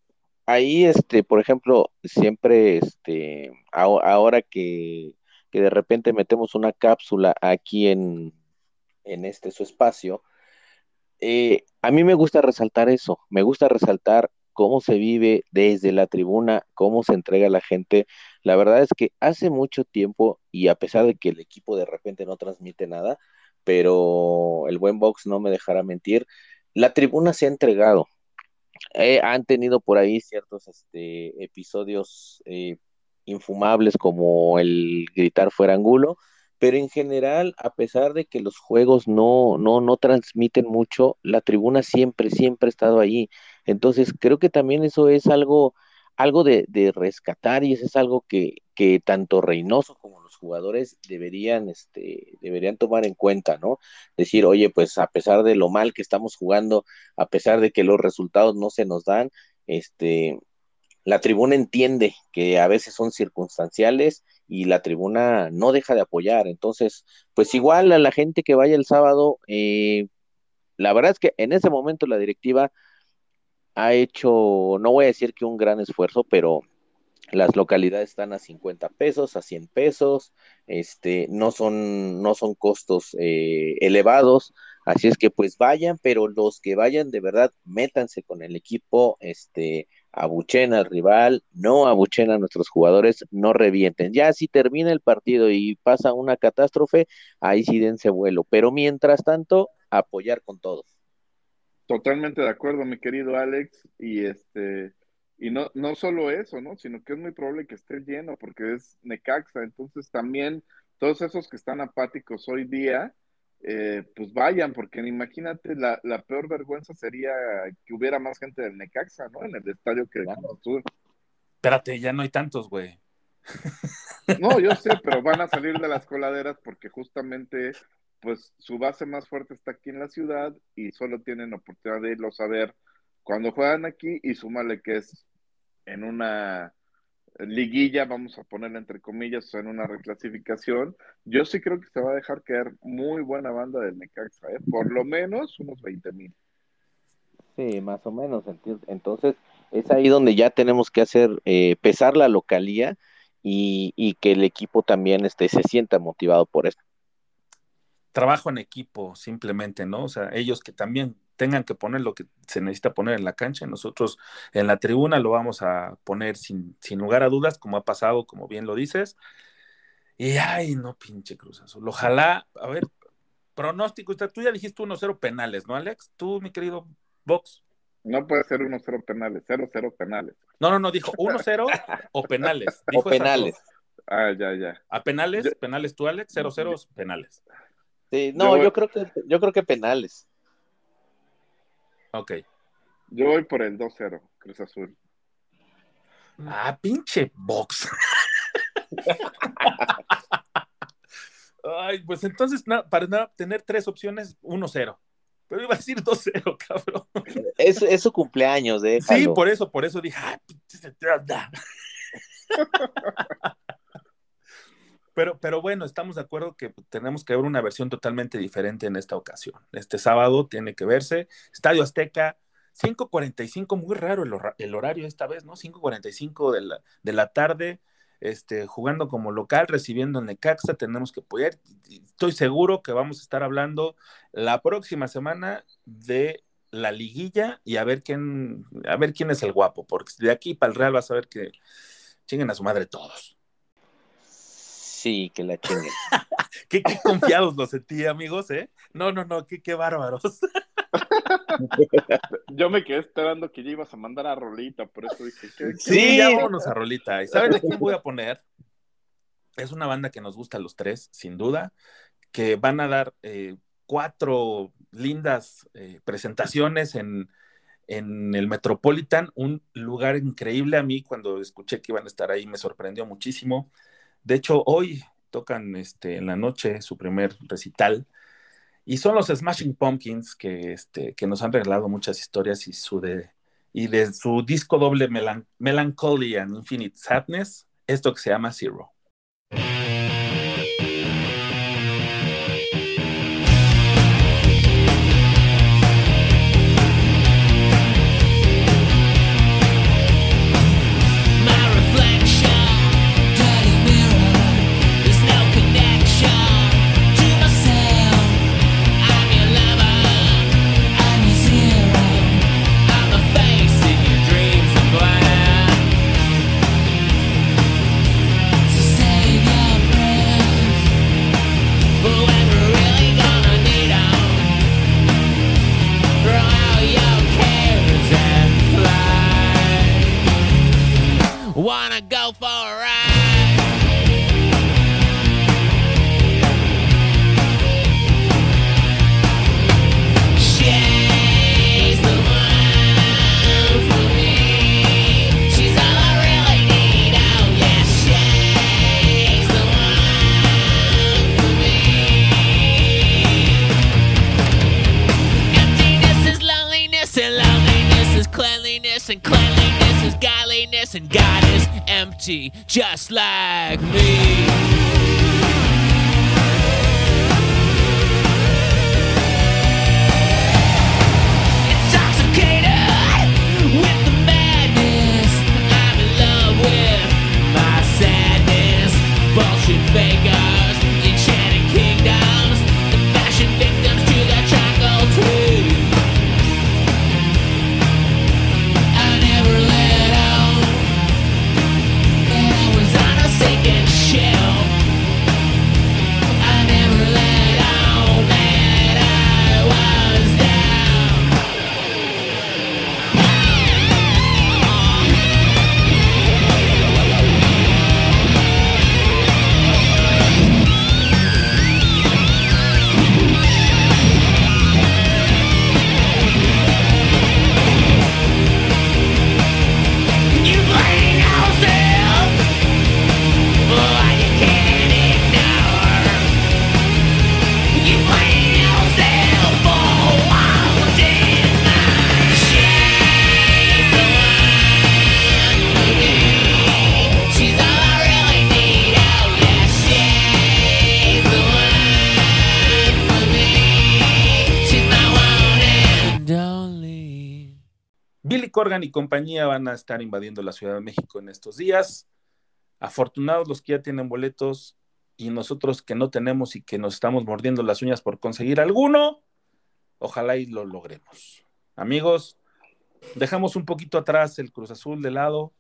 ahí, este, por ejemplo, siempre, este, ahora que que de repente metemos una cápsula aquí en, en este su espacio, eh, a mí me gusta resaltar eso, me gusta resaltar cómo se vive desde la tribuna, cómo se entrega a la gente. La verdad es que hace mucho tiempo, y a pesar de que el equipo de repente no transmite nada, pero el buen box no me dejará mentir, la tribuna se ha entregado. Eh, han tenido por ahí ciertos este, episodios eh, infumables como el gritar fuera angulo, pero en general, a pesar de que los juegos no, no, no transmiten mucho, la tribuna siempre, siempre ha estado allí. Entonces, creo que también eso es algo, algo de, rescatar y eso es algo que, que tanto Reynoso como los jugadores deberían, este, deberían tomar en cuenta, ¿no? Decir, oye, pues a pesar de lo mal que estamos jugando, a pesar de que los resultados no se nos dan, este, la tribuna entiende que a veces son circunstanciales y la tribuna no deja de apoyar. Entonces, pues igual a la gente que vaya el sábado, eh, la verdad es que en ese momento la directiva ha hecho, no voy a decir que un gran esfuerzo, pero las localidades están a 50 pesos, a 100 pesos, este, no son, no son costos eh, elevados, así es que pues vayan, pero los que vayan de verdad, métanse con el equipo, este, abuchen al rival, no abuchen a nuestros jugadores, no revienten. Ya si termina el partido y pasa una catástrofe, ahí sí dense vuelo, pero mientras tanto, apoyar con todos. Totalmente de acuerdo, mi querido Alex, y este, y no, no solo eso, ¿no? Sino que es muy probable que esté lleno, porque es Necaxa, entonces también todos esos que están apáticos hoy día, eh, pues vayan, porque imagínate, la, la, peor vergüenza sería que hubiera más gente del Necaxa, ¿no? En el estadio que Cruz Espérate, ya no hay tantos, güey. No, yo sé, pero van a salir de las coladeras porque justamente, pues, su base más fuerte está aquí en la ciudad y solo tienen oportunidad de irlos a ver cuando juegan aquí y súmale que es en una liguilla, vamos a ponerla entre comillas, en una reclasificación, yo sí creo que se va a dejar caer muy buena banda del Necaxa, ¿eh? por lo menos unos 20 mil. Sí, más o menos. Entonces, es ahí donde ya tenemos que hacer, eh, pesar la localía y, que el equipo también este, se sienta motivado por eso. Trabajo en equipo, simplemente, ¿no? O sea, ellos que también tengan que poner lo que se necesita poner en la cancha. Nosotros en la tribuna lo vamos a poner sin, sin lugar a dudas, como ha pasado, como bien lo dices. Y ay, no, pinche Cruz Azul. Ojalá, a ver, pronóstico, tú ya dijiste 1-0 penales, ¿no, Alex? Tú, mi querido Vox. No puede ser 1-0 penales, 0-0 penales. No, no, no, dijo 1-0 o penales. o penales. Ah, ya, ya. ¿A penales? ¿Penales tú, Alex? 0-0 penales. Sí, no, yo, yo, creo que yo creo que penales. Ok. Yo voy por el 2-0, Cruz Azul. Ah, pinche box. Ay, pues entonces, para tener tres opciones, 1-0. Pero iba a decir 2-0, cabrón. Es, es, su cumpleaños, ¿eh? Sí, por eso, por eso dije, ah, pero, pero bueno, estamos de acuerdo que tenemos que ver una versión totalmente diferente en esta ocasión. Este sábado tiene que verse. Estadio Azteca, 5.45, muy raro el, horario esta vez, ¿no? 5.45 de la, de la tarde, este, jugando como local, recibiendo en Necaxa, tenemos que apoyar. Estoy seguro que vamos a estar hablando la próxima semana de la liguilla y a ver quién, a ver quién es el guapo, porque de aquí para el Real vas a ver que chinguen a su madre todos. Sí, que la chinguen. qué, qué, confiados los sentí, amigos, ¿eh? No, no, no, qué, qué bárbaros. Yo me quedé esperando que ya ibas a mandar a Rolita, por eso dije que. Sí, ya vámonos a Rolita. ¿Y saben de quién voy a poner? Es una banda que nos gusta a los tres, sin duda, que van a dar eh, cuatro lindas eh, presentaciones en, en el Metropolitan, un lugar increíble a mí cuando escuché que iban a estar ahí, me sorprendió muchísimo. De hecho, hoy tocan este, en la noche su primer recital y son los Smashing Pumpkins que, este, que nos han regalado muchas historias y, su de, y de su disco doble Melan Melancholy and Infinite Sadness, esto que se llama Zero. Slag Y compañía van a estar invadiendo la Ciudad de México en estos días. Afortunados los que ya tienen boletos y nosotros que no tenemos y que nos estamos mordiendo las uñas por conseguir alguno, ojalá y lo logremos. Amigos, dejamos un poquito atrás el Cruz Azul de lado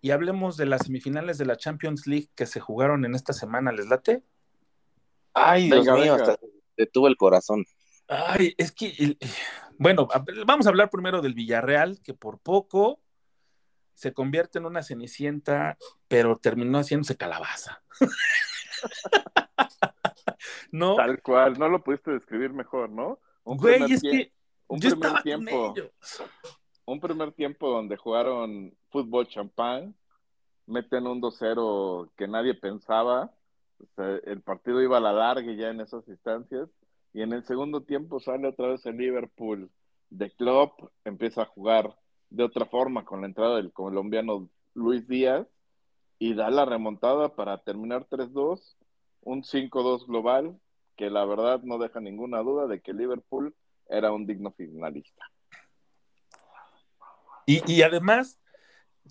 y hablemos de las semifinales de la Champions League que se jugaron en esta semana. ¿Les late? Ay, Dios Venga, mío, venga. hasta detuvo el corazón. Ay, es que, el- bueno, vamos a hablar primero del Villarreal, que por poco se convierte en una cenicienta, pero terminó haciéndose calabaza. ¿No? Tal cual, no lo pudiste describir mejor, ¿no? Un Güey, primer es tie- que un yo primer estaba tiempo, un primer tiempo donde jugaron fútbol champán, meten un 2-0 que nadie pensaba, o sea, el partido iba a la larga ya en esas instancias, y en el segundo tiempo sale otra vez el Liverpool de Klopp, empieza a jugar de otra forma con la entrada del colombiano Luis Díaz, y da la remontada para terminar 3-2, un 5-2 global, que la verdad no deja ninguna duda de que Liverpool era un digno finalista. Y, y además,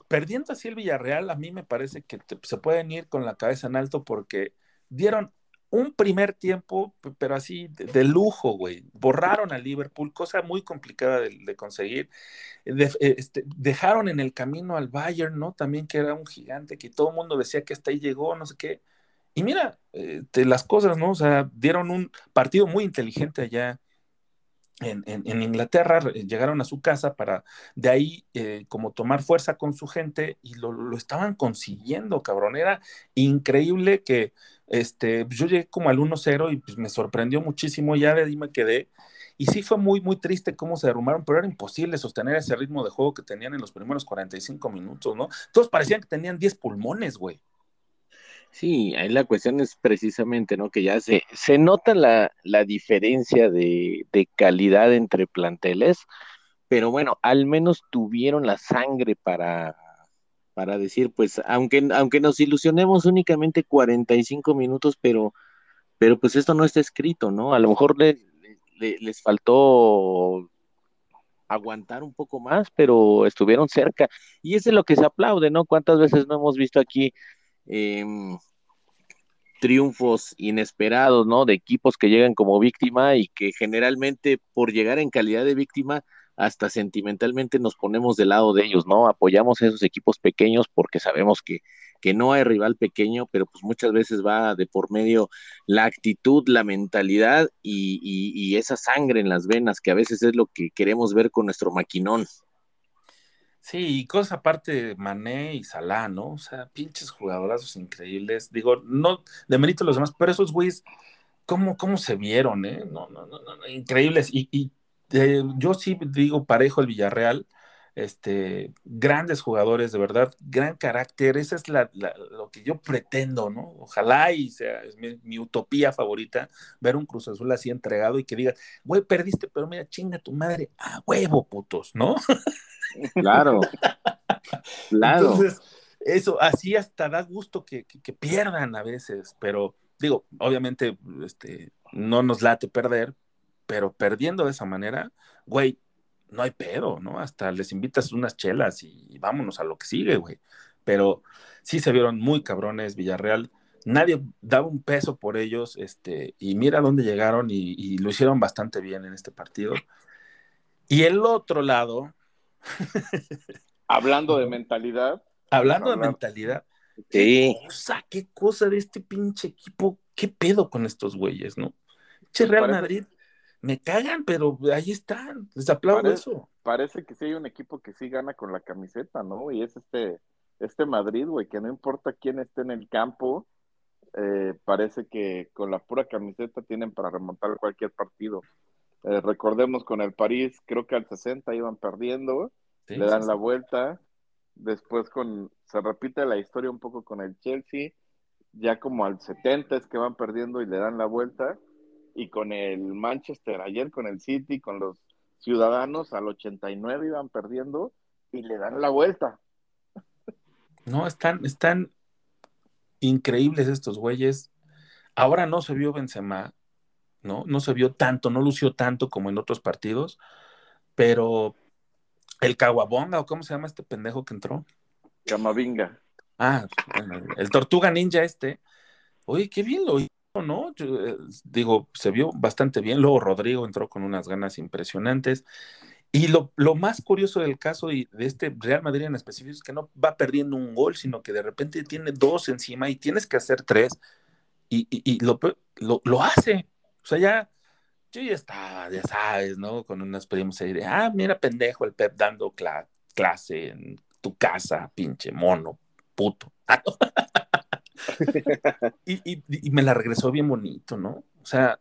perdiendo así el Villarreal, a mí me parece que te- se pueden ir con la cabeza en alto porque dieron un primer tiempo, pero así de, lujo, güey. Borraron a Liverpool, cosa muy complicada de, conseguir. Eh, este, dejaron en el camino al Bayern, ¿no? También que era un gigante, que todo el mundo decía que hasta ahí llegó, no sé qué. Y mira, eh, las cosas, ¿no? O sea, dieron un partido muy inteligente allá en, en- Inglaterra, llegaron a su casa para de ahí eh, como tomar fuerza con su gente y lo, lo estaban consiguiendo, cabrón. Era increíble que este, yo llegué como al 1-0 y pues me sorprendió muchísimo, ya de ahí me quedé. Y sí fue muy, muy triste cómo se derrumbaron, pero era imposible sostener ese ritmo de juego que tenían en los primeros 45 minutos, ¿no? Todos parecían que tenían 10 pulmones, güey. Sí, ahí la cuestión es precisamente, ¿no? Que ya se, se nota la, la diferencia de, de calidad entre planteles, pero bueno, al menos tuvieron la sangre para, para decir, pues, aunque, aunque nos ilusionemos únicamente 45 minutos, pero, pero pues esto no está escrito, ¿no? A lo mejor le- le- les faltó aguantar un poco más, pero estuvieron cerca. Y es lo que se aplaude, ¿no? ¿Cuántas veces no hemos visto aquí? em, triunfos inesperados, ¿no? De equipos que llegan como víctima y que generalmente por llegar en calidad de víctima, hasta sentimentalmente nos ponemos del lado de ellos, ¿no? Apoyamos a esos equipos pequeños porque sabemos que, que no hay rival pequeño, pero pues muchas veces va de por medio la actitud, la mentalidad y, y, esa sangre en las venas, que a veces es lo que queremos ver con nuestro maquinón. Sí, y cosas aparte Mané y Salah, ¿no? O sea, pinches jugadorazos increíbles. Digo, no de mérito los demás, pero esos güeyes, ¿cómo, cómo se vieron, eh? No, no, no, no, increíbles. Y eh, yo sí digo parejo el Villarreal, este, grandes jugadores, de verdad, gran carácter. Esa es la, la- lo que yo pretendo, ¿no? Ojalá y sea es mi, mi utopía favorita, ver un Cruz Azul así entregado y que digas, güey, perdiste, pero mira, chinga tu madre, a huevo, putos, ¿no? Claro, claro. Entonces, eso, así hasta da gusto que, que- que pierdan a veces, pero digo, obviamente, este, no nos late perder, pero perdiendo de esa manera, güey, no hay pedo, ¿no? Hasta les invitas unas chelas y vámonos a lo que sigue, güey. Pero sí se vieron muy cabrones Villarreal. Nadie daba un peso por ellos, este, y mira dónde llegaron y, y lo hicieron bastante bien en este partido. Y el otro lado, Hablando de mentalidad, hablando de Hablar. mentalidad, Sí. qué cosa, qué cosa de este pinche equipo, qué pedo con estos güeyes, ¿no? Che Real Madrid, me cagan, pero ahí están, les aplaudo Parece- eso. parece que sí hay un equipo que sí gana con la camiseta, ¿no? Y es este, este Madrid, güey, que no importa quién esté en el campo, eh, parece que con la pura camiseta tienen para remontar cualquier partido. Eh, recordemos con el París, creo que al 60 iban perdiendo, Sí, le dan sí, la sí. vuelta, después con, se repite la historia un poco con el Chelsea, ya como al 70 es que van perdiendo y le dan la vuelta, y con el Manchester ayer, con el City, con los Ciudadanos, al 89 iban perdiendo y le dan la vuelta. No, están, están increíbles estos güeyes. Ahora no se vio Benzema, ¿no? No se vio tanto, no lució tanto como en otros partidos, pero El Caguabonga, o cómo se llama este pendejo que entró. Camavinga. Ah, bueno, el Tortuga Ninja este. Oye, qué bien lo hizo, ¿no? Yo, eh, digo, se vio bastante bien. Luego Rodrigo entró con unas ganas impresionantes. Y lo, lo, más curioso del caso y de este Real Madrid en específico es que no va perdiendo un gol, sino que de repente tiene dos encima y tienes que hacer tres y, y, y lo, lo, lo, hace. O sea, ya, yo ya estaba, ya sabes, ¿no? Con unas primos ahí de, ah, mira, pendejo, el Pep dando cla clase en tu casa, pinche mono, puto. y, me la regresó bien bonito, ¿no? O sea,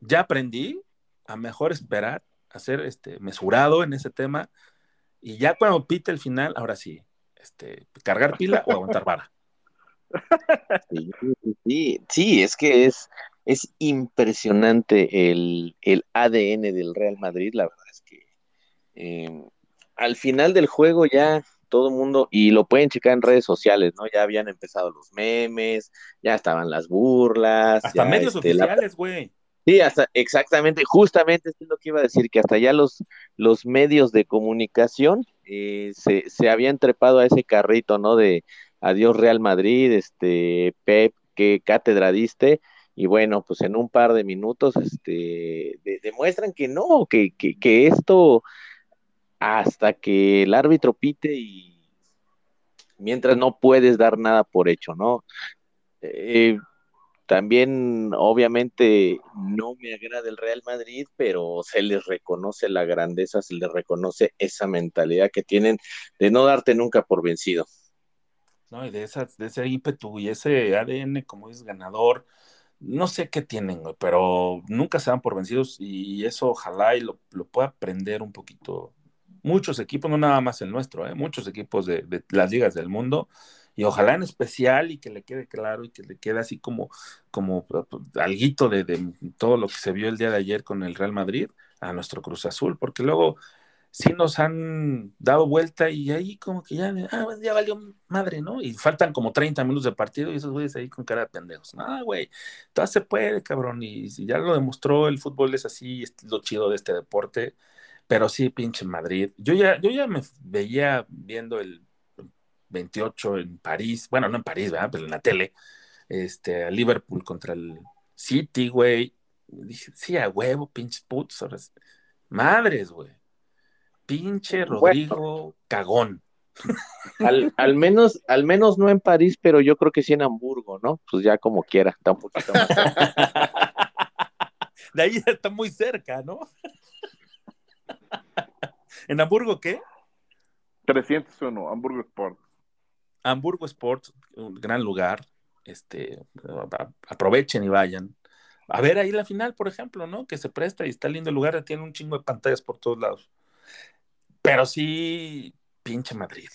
ya aprendí a mejor esperar a ser este, mesurado en ese tema. Y ya cuando pite el final, ahora sí, este, cargar pila o aguantar vara. Sí, sí, es que es, es impresionante el, el, ADN del Real Madrid, la verdad es que eh, al final del juego ya todo el mundo, y lo pueden checar en redes sociales, ¿no? Ya habían empezado los memes, ya estaban las burlas. Hasta ya, medios este, oficiales, güey. La... Sí, hasta, exactamente, justamente es lo que iba a decir, que hasta ya los, los medios de comunicación eh, se, se, habían trepado a ese carrito, ¿no? De adiós Real Madrid, este, Pep, qué cátedra diste, y bueno, pues en un par de minutos, este, de, demuestran que no, que, que, que, esto, hasta que el árbitro pite y mientras no puedes dar nada por hecho, ¿no? Eh, también, obviamente, no me agrada el Real Madrid, pero se les reconoce la grandeza, se les reconoce esa mentalidad que tienen de no darte nunca por vencido. No, y de, esa, de ese ímpetu y ese ADN, como es ganador, no sé qué tienen, pero nunca se dan por vencidos y eso ojalá y lo, lo pueda aprender un poquito. Muchos equipos, no nada más el nuestro, ¿eh? muchos equipos de, las ligas del mundo, y ojalá en especial y que le quede claro y que le quede así como, como alguito de, de, todo lo que se vio el día de ayer con el Real Madrid a nuestro Cruz Azul, porque luego sí nos han dado vuelta y ahí como que ya, ah, ya valió madre, ¿no? Y faltan como 30 minutos de partido y esos güeyes ahí con cara de pendejos. Ah, güey, todo se puede, cabrón, y si ya lo demostró, el fútbol es así, es lo chido de este deporte, pero sí, pinche Madrid. Yo ya, yo ya me veía viendo el 28 en París, bueno, no en París, ¿verdad? Pero en la tele, este, a Liverpool contra el City, güey. Dije, sí, a huevo, pinches putos. Madres, güey. Pinche Rodrigo bueno, Cagón. Al, al, menos, al menos no en París, pero yo creo que sí en Hamburgo, ¿no? Pues ya como quiera, está un poquito más. De ahí está muy cerca, ¿no? ¿En Hamburgo qué? 301, Hamburgo Sport. Hamburgo Sports, un gran lugar. Este, aprovechen y vayan. A ver ahí la final, por ejemplo, ¿no? Que se presta y está lindo el lugar, tiene un chingo de pantallas por todos lados. Pero sí, pinche Madrid.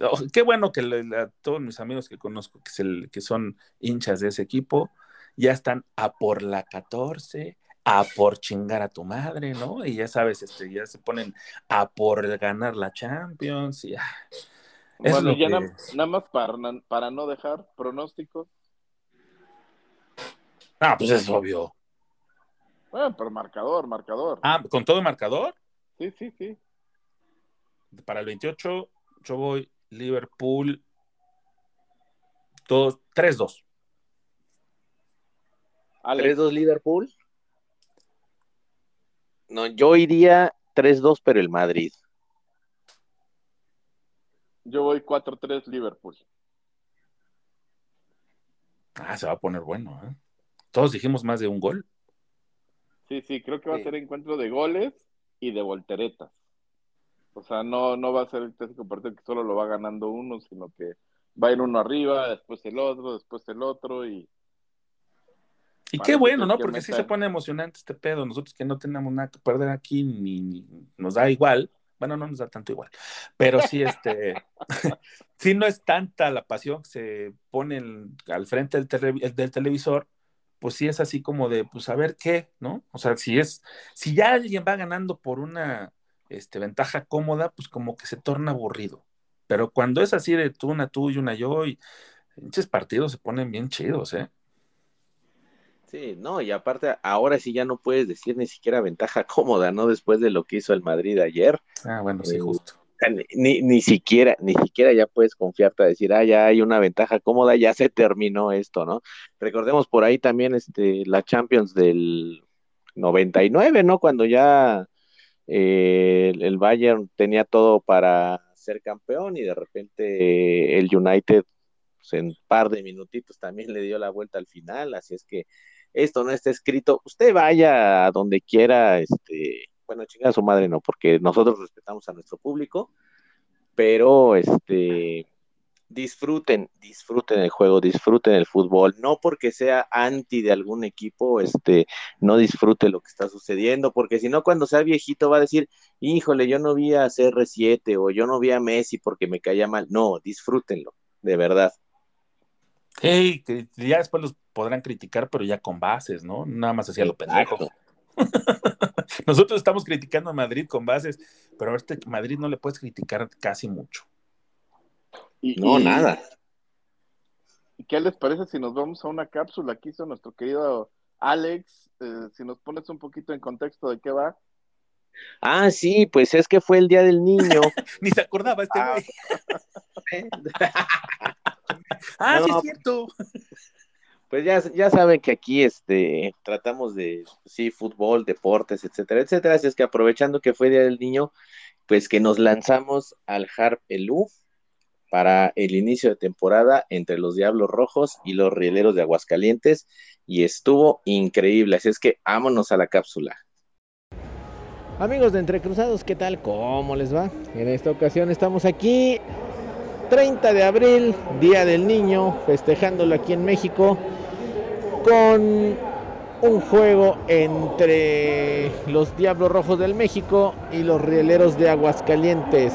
Oh, qué bueno que le, todos mis amigos que conozco, que, se, que son hinchas de ese equipo, ya están a por la 14, a por chingar a tu madre, ¿no? Y ya sabes, este, ya se ponen a por ganar la Champions y ah, bueno, ya que... nada, más para, para no dejar pronósticos. Ah, pues es obvio. Bueno, pero marcador, marcador. Ah, ¿con todo marcador? Sí, sí, sí. Para el 28, yo voy Liverpool 3-2. ¿3-2 Liverpool? No, yo iría 3-2, pero el Madrid. Yo voy 4-3 Liverpool. Ah, se va a poner bueno, ¿eh? Todos dijimos más de un gol. Sí, sí, creo que va sí. a ser encuentro de goles y de volteretas. O sea, no, no va a ser el clásico partido que solo lo va ganando uno, sino que va a ir uno arriba, después el otro, después el otro y... Y qué bueno, ¿no? Porque sí se pone emocionante este pedo. Nosotros que no tenemos nada que perder aquí, ni, ni nos da igual. Bueno, no nos da tanto igual, pero sí, este, sí no es tanta la pasión que se pone al frente del, tele, del, televisor, pues sí es así como de, pues a ver qué, ¿no? O sea, si es, si ya alguien va ganando por una este, ventaja cómoda, pues como que se torna aburrido. Pero cuando es así de tú una tú y una yo, y muchos partidos se ponen bien chidos, ¿eh? Sí, no, y aparte, ahora sí ya no puedes decir ni siquiera ventaja cómoda, ¿no? Después de lo que hizo el Madrid ayer. Ah, bueno, sí, Eh, justo. Ni, ni siquiera, ni siquiera ya puedes confiarte a decir, ah, ya hay una ventaja cómoda, ya se terminó esto, ¿no? Recordemos por ahí también este, la Champions del 99, ¿no? Cuando ya eh, el, el Bayern tenía todo para ser campeón y de repente eh, el United pues, en un par de minutitos también le dio la vuelta al final, así es que esto no está escrito, usted vaya a donde quiera, este, bueno, chinga a su madre no, porque nosotros respetamos a nuestro público, pero este disfruten, disfruten el juego, disfruten el fútbol, no porque sea anti de algún equipo, este, no disfrute lo que está sucediendo, porque si no cuando sea viejito va a decir, híjole, yo no vi a CR7 o yo no vi a Messi porque me caía mal, no, disfrútenlo, de verdad. Hey, ya después los podrán criticar, pero ya con bases, ¿no? Nada más hacía lo pendejo. Nosotros estamos criticando a Madrid con bases, pero a este Madrid no le puedes criticar casi mucho. Y- No, y- nada. ¿Y qué les parece si nos vamos a una cápsula que hizo nuestro querido Alex? Eh, si nos pones un poquito en contexto de qué va. Ah, sí, pues es que fue el Día del Niño. Ni se acordaba este Ah. güey. Ah, sí es cierto. Pues ya, ya saben que aquí este, tratamos de, sí, fútbol, deportes, etcétera, etcétera. Así es que aprovechando que fue Día del Niño, pues que nos lanzamos al Harp Elú para el inicio de temporada entre los Diablos Rojos y los Rieleros de Aguascalientes y estuvo increíble. Así es que vámonos a la cápsula. Amigos de Entre Cruzados, ¿qué tal? ¿Cómo les va? En esta ocasión estamos aquí, 30 de abril, Día del Niño, festejándolo aquí en México, con un juego entre los Diablos Rojos del México y los Rieleros de Aguascalientes.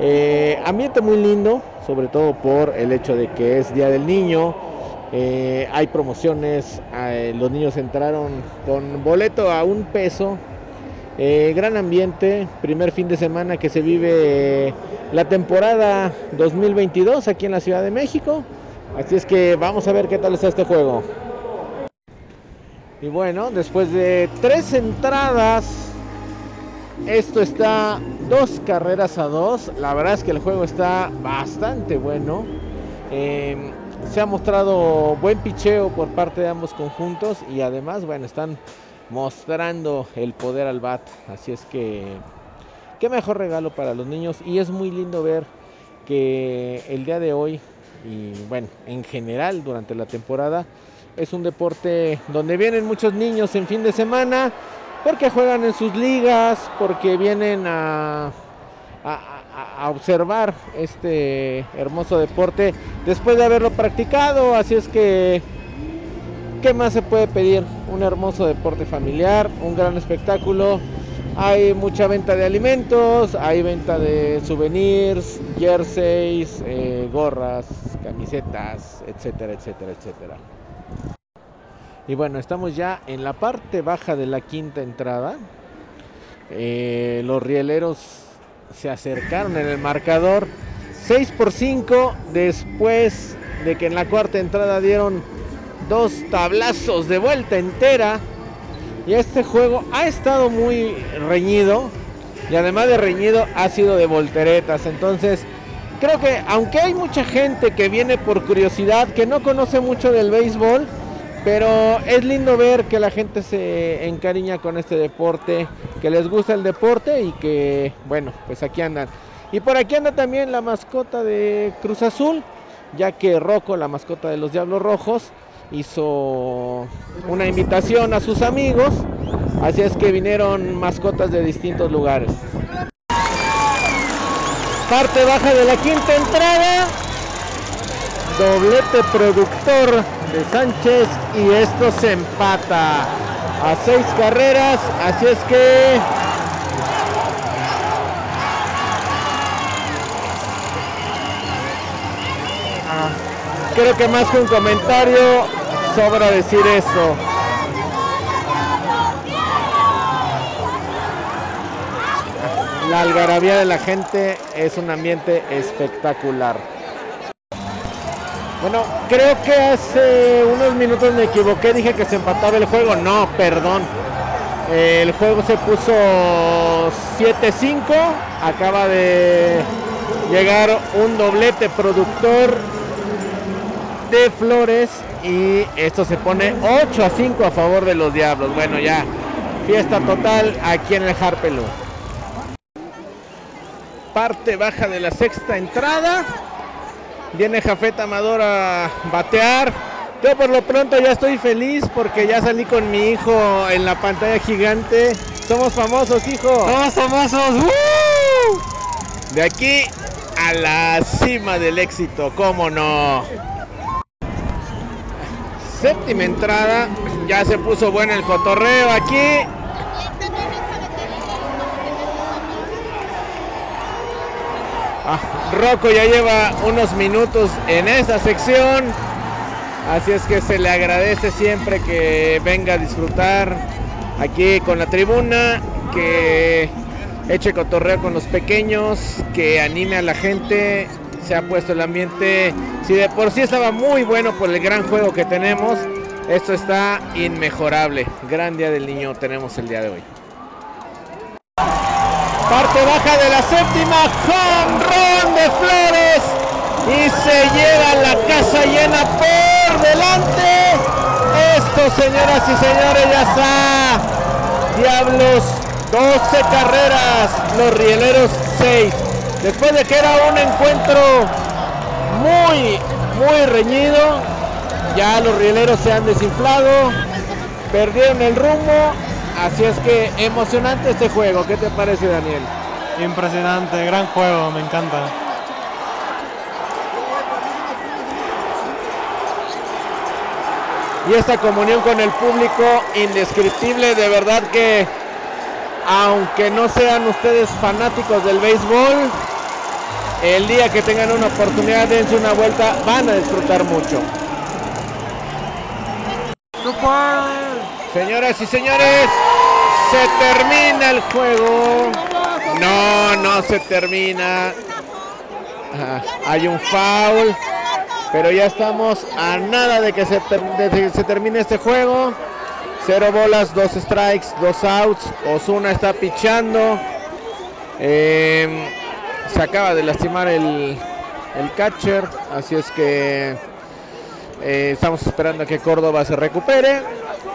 Eh, ambiente muy lindo, sobre todo por el hecho de que es Día del Niño. Eh, hay promociones, eh, los niños entraron con boleto a un peso gran ambiente, primer fin de semana que se vive la temporada 2022 aquí en la Ciudad de México. Así es que vamos a ver qué tal está este juego. Y bueno, después de tres entradas, esto está dos carreras a dos. La verdad es que el juego está bastante bueno. Eh, se ha mostrado buen picheo por parte de ambos conjuntos y además, bueno, están mostrando el poder al bat. Así es que, qué mejor regalo para los niños. Y es muy lindo ver que el día de hoy, y bueno, en general durante la temporada, es un deporte donde vienen muchos niños en fin de semana, porque juegan en sus ligas, porque vienen a, observar este hermoso deporte después de haberlo practicado. Así es que ¿Qué más se puede pedir? Un hermoso deporte familiar, un gran espectáculo. Hay mucha venta de alimentos, hay venta de souvenirs, jerseys, eh, gorras, camisetas, etcétera, etcétera, etcétera. Y bueno, estamos ya en la parte baja de la quinta entrada. Eh, los rieleros se acercaron en el marcador 6 por 5 después de que en la cuarta entrada dieron dos tablazos de vuelta entera. Y este juego ha estado muy reñido. Y además de reñido, ha sido de volteretas. Entonces, creo que aunque hay mucha gente que viene por curiosidad, que no conoce mucho del béisbol, pero es lindo ver que la gente se encariña con este deporte, que les gusta el deporte y que, bueno, pues aquí andan. Y por aquí anda también la mascota de Cruz Azul, ya que Rocco, la mascota de los Diablos Rojos, hizo una invitación a sus amigos, así es que vinieron mascotas de distintos lugares. Parte baja de la quinta entrada, doblete productor de Sánchez y esto se empata a seis carreras, así es que creo que más que un comentario sobra decir eso. La algarabía de la gente es un ambiente espectacular. Bueno, creo que hace unos minutos me equivoqué, dije que se empataba el juego. No, perdón. El juego se puso 7-5. Acaba de llegar un doblete productor de Flores y esto se pone 8 a 5 a favor de los Diablos. Bueno, ya fiesta total aquí en el Harpelú. Parte baja de la sexta entrada. Viene Jafet Amador a batear. Yo por lo pronto ya estoy feliz porque ya salí con mi hijo en la pantalla gigante. Somos famosos, hijo. Somos famosos. ¡Uh! De aquí a la cima del éxito, ¿cómo no? Séptima entrada, ya se puso bueno el cotorreo aquí. Rocco ya lleva unos minutos en esta sección, así es que se le agradece siempre que venga a disfrutar aquí con la tribuna, que eche cotorreo con los pequeños, que anime a la gente, se ha puesto el ambiente, si de por sí estaba muy bueno por el gran juego que tenemos, esto está inmejorable. Gran día del niño tenemos el día de hoy. Parte baja de la séptima, con ron de Flores y se lleva la casa llena por delante. Esto, señoras y señores, ya está. Diablos 12 carreras, los rieleros 6. Después de que era un encuentro muy, muy reñido, ya los rieleros se han desinflado, perdieron el rumbo, así es que emocionante este juego. ¿Qué te parece, Daniel? Impresionante, gran juego, me encanta. Y esta comunión con el público indescriptible, de verdad que aunque no sean ustedes fanáticos del béisbol, el día que tengan una oportunidad dense una vuelta, van a disfrutar mucho. Señoras y señores, se termina el juego. No, no se termina. Ah, hay un foul, pero ya estamos a nada de que se, termine este juego. Cero bolas, dos strikes, dos outs. Osuna está pichando. Eh, se acaba de lastimar el catcher, así es que eh, estamos esperando a que Córdoba se recupere.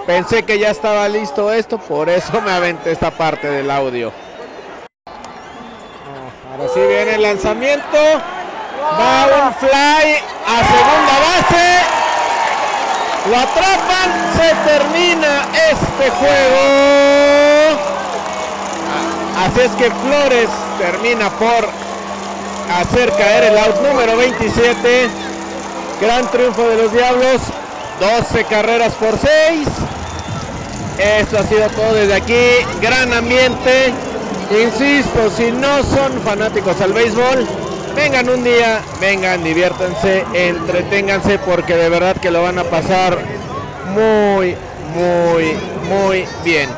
Pensé que ya estaba listo esto, por eso me aventé esta parte del audio. Ahora sí viene el lanzamiento. Va un fly a segunda base. Lo atrapan, se termina este juego. Así es que Flores termina por hacer caer el out número 27. Gran triunfo de los Diablos. 12 carreras por 6. Esto ha sido todo desde aquí. Gran ambiente. Insisto, si no son fanáticos al béisbol, vengan un día, vengan, diviértanse, entreténganse porque de verdad que lo van a pasar muy, muy, muy bien.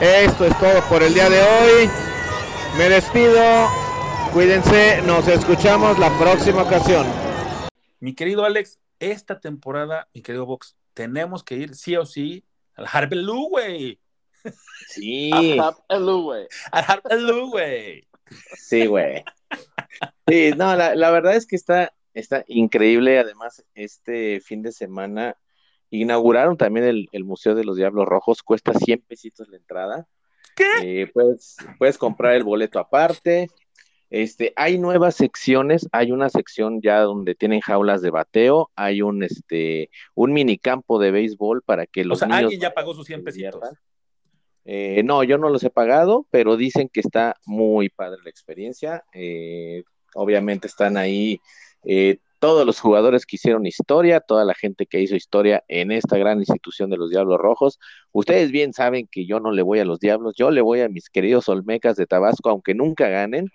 Esto es todo por el día de hoy. Me despido. Cuídense, nos escuchamos la próxima ocasión. Mi querido Alex, esta temporada, mi querido Vox, tenemos que ir sí o sí al Harpelú, güey. Sí, Hello, güey. Al Harpelú, güey. sí, güey. Sí, no, la, la verdad es que está, está increíble. Además, este fin de semana inauguraron también el, el Museo de los Diablos Rojos. Cuesta 100 pesitos la entrada. ¿Qué? Eh, puedes, puedes comprar el boleto aparte. Este, hay nuevas secciones, hay una sección ya donde tienen jaulas de bateo, hay un este un minicampo de béisbol para que O los sea, niños alguien ya pagó sus 100 se diviertan. pesitos. Eh, no, yo no los he pagado, pero dicen que está muy padre la experiencia. Eh, obviamente están ahí eh, todos los jugadores que hicieron historia, toda la gente que hizo historia en esta gran institución de los Diablos Rojos. Ustedes bien saben que yo no le voy a los Diablos, yo le voy a mis queridos Olmecas de Tabasco, aunque nunca ganen,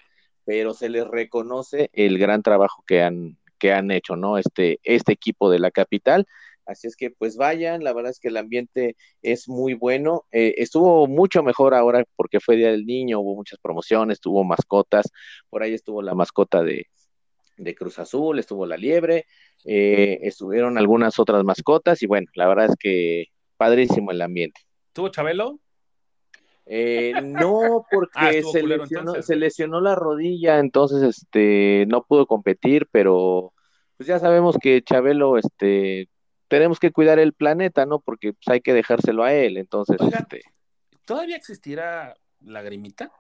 pero se les reconoce el gran trabajo que han, que han hecho, ¿no? Este, este equipo de la capital. Así es que pues vayan, la verdad es que el ambiente es muy bueno. Eh, estuvo mucho mejor ahora porque fue Día del Niño, hubo muchas promociones, tuvo mascotas, por ahí estuvo la mascota de, de Cruz Azul, estuvo la liebre, eh, estuvieron algunas otras mascotas y bueno, la verdad es que padrísimo el ambiente. ¿Tuvo Chabelo? Eh, no, porque Ah, se, culero, lesionó, entonces. se lesionó la rodilla, entonces este no pudo competir, pero pues ya sabemos que Chabelo, este, tenemos que cuidar el planeta, ¿no? Porque pues, hay que dejárselo a él, entonces, este, ¿Todavía existirá la grimita?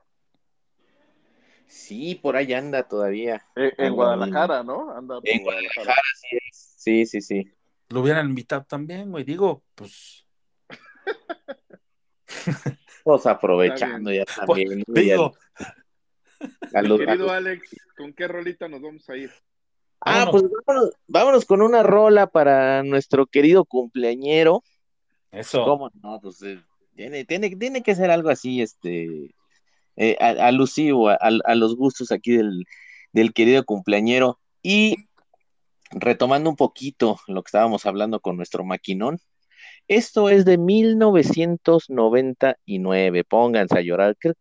sí, por ahí anda todavía. Eh, en Anda Guadalajara, ¿no? Anda En Guadalajara, sí es. Sí, sí, sí. Lo hubieran invitado también, güey. Digo, pues. Pues aprovechando ya también. ¿no? Ya Digo, a a querido los- Alex, ¿con qué rolita nos vamos a ir? Ah, vámonos. pues vámonos, vámonos con una rola para nuestro querido cumpleañero. Eso. ¿Cómo no? Pues eh, tiene, tiene, tiene que ser algo así, este, eh, a- alusivo a, a- a los gustos aquí del, del querido cumpleañero. Y retomando un poquito lo que estábamos hablando con nuestro maquinón, esto es de 1999, pónganse a llorar. Creo,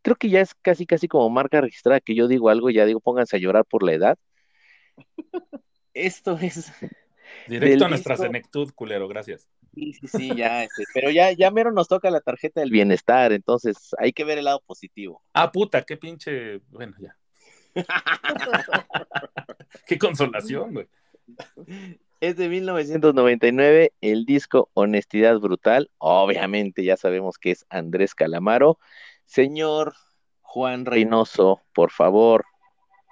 creo que ya es casi, casi como marca registrada que yo digo algo, ya digo, pónganse a llorar por la edad. Esto es Directo a nuestra disco- senectud, culero, gracias. Sí, sí, sí, ya, este, pero ya, ya mero nos toca la tarjeta del bienestar, entonces hay que ver el lado positivo. Ah, puta, qué pinche. Bueno, ya. qué consolación, güey. Es de 1999, el disco Honestidad Brutal, obviamente ya sabemos que es Andrés Calamaro. Señor Juan Reynoso, por favor,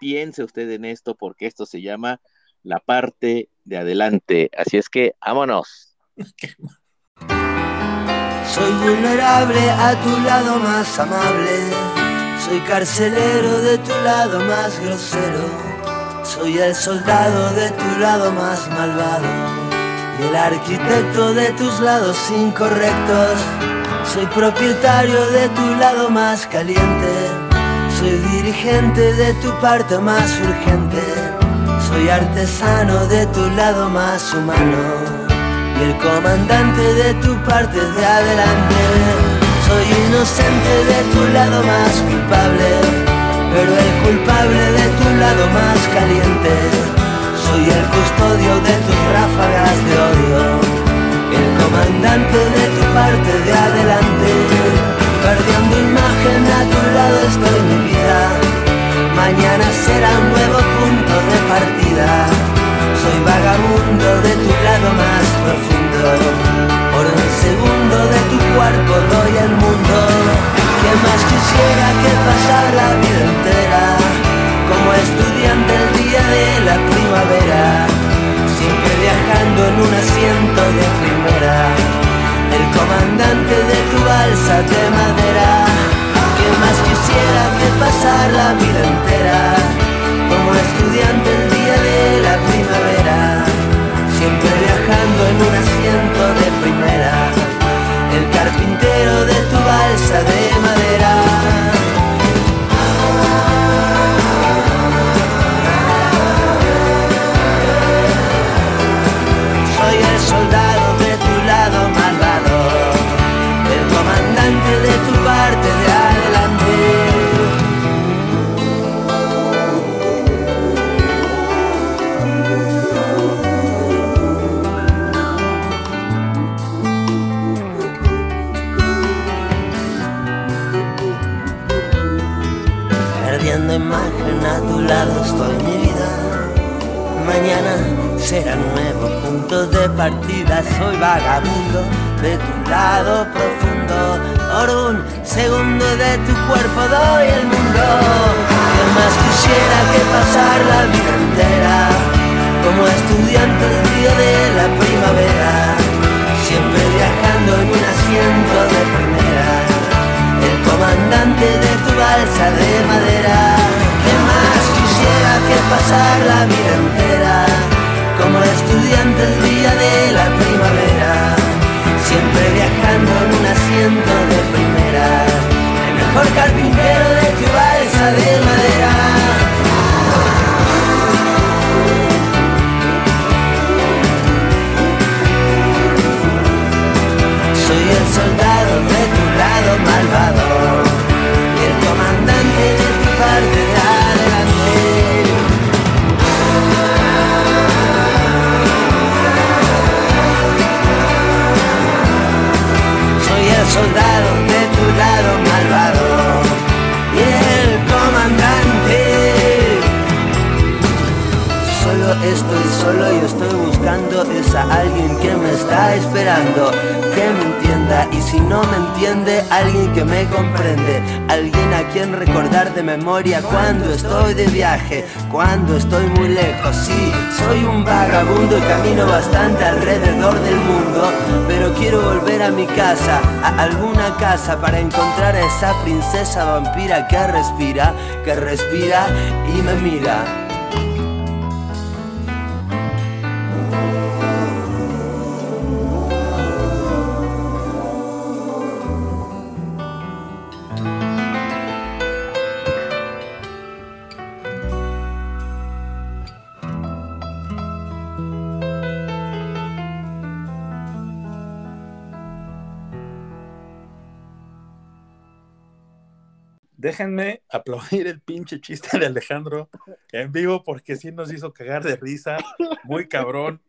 piense usted en esto porque esto se llama la parte de adelante, así es que vámonos. Soy vulnerable a tu lado más amable. Soy carcelero de tu lado más grosero. Soy el soldado de tu lado más malvado. Y el arquitecto de tus lados incorrectos. Soy propietario de tu lado más caliente. Soy dirigente de tu parte más urgente. Soy artesano de tu lado más humano y el comandante de tu parte de adelante. Soy inocente de tu lado más culpable, pero el culpable de tu lado más caliente. Soy el custodio de tus ráfagas de odio, el comandante de tu parte de adelante. Perdiendo imagen a tu lado estoy mi vida. Mañana será un nuevo punto de partida. Soy vagabundo de tu lado más profundo. Por un segundo de tu cuerpo doy el mundo. ¿Qué más quisiera que pasar la vida entera? Como estudiante el día de la primavera. Siempre viajando en un asiento de primera. El comandante de tu balsa de madera. ¿Qué más quisiera que pasar la vida entera? Como estudiante el día de la primavera, siempre viajando en un asiento de primera, el carpintero de balsa de madera. Partida. Soy vagabundo de tu lado profundo. Por un segundo de tu cuerpo doy el mundo. ¿Qué más quisiera que pasar la vida entera? Como estudiante el día de la primavera. Siempre viajando en un asiento de primera el comandante de tu balsa de madera. ¿Qué más quisiera que pasar la vida entera? antes día de la primavera, siempre viajando en un asiento de primera, el mejor carpintero de tu balsa de madera. Soy el soldado de tu lado malvado y el comandante de tu parte. soldado de tu lado malvado y el comandante. Solo estoy solo y estoy buscando es a alguien que me está esperando, que me entienda y si no me entiende, alguien que me comprende, alguien a quien recordar de memoria cuando estoy de viaje, cuando estoy muy lejos. Sí, soy un vagabundo y camino bastante alrededor del mundo, pero quiero volver a mi casa a alguna casa para encontrar a esa princesa vampira que respira, que respira y me mira. Déjenme aplaudir el pinche chiste de Alejandro en vivo porque sí nos hizo cagar de risa, muy cabrón.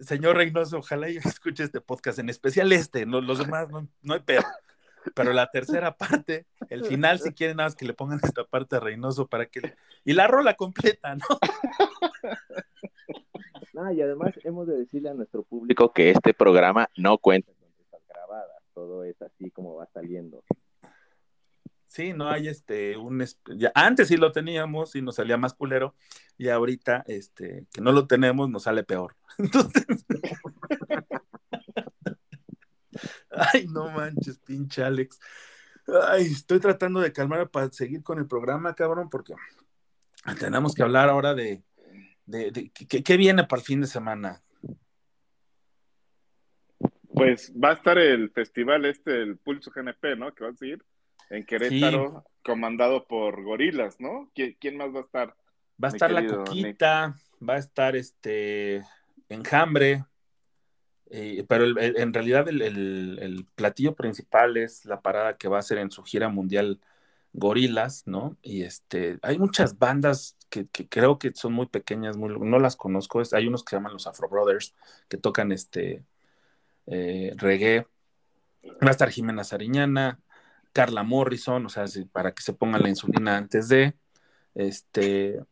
Señor Reynoso, ojalá yo escuche este podcast, en especial este, no, los demás no, no hay pedo. Pero la tercera parte, el final, si quieren nada más que le pongan esta parte a Reynoso para que... Y la rola completa, ¿no? Y además hemos de decirle a nuestro público que este programa no cuenta con grabadas, todo es así como va saliendo. Sí, no hay este, un, ya, antes sí lo teníamos y nos salía más culero, y ahorita, este, que no lo tenemos, nos sale peor. Entonces, ay, no manches, pinche Alex. Ay, estoy tratando de calmarme para seguir con el programa, cabrón, porque tenemos que hablar ahora de, de, de qué viene para el fin de semana. Pues va a estar el festival este, el Pulso GNP, ¿no? Que va a seguir en Querétaro, comandado por Gorilas, ¿no? ¿Quién, quién más va a estar? Va a estar la coquita, va a estar este enjambre, eh, pero el- el- en realidad el, el- el platillo principal es la parada que va a hacer en su gira mundial Gorilas, ¿no? Y este, hay muchas bandas que, que creo que son muy pequeñas, muy, no las conozco, es- hay unos que se llaman los Afro Brothers, que tocan este eh, reggae, va a estar Jimena Sariñana, Carla Morrison, o sea, para que se pongan la insulina antes de, este,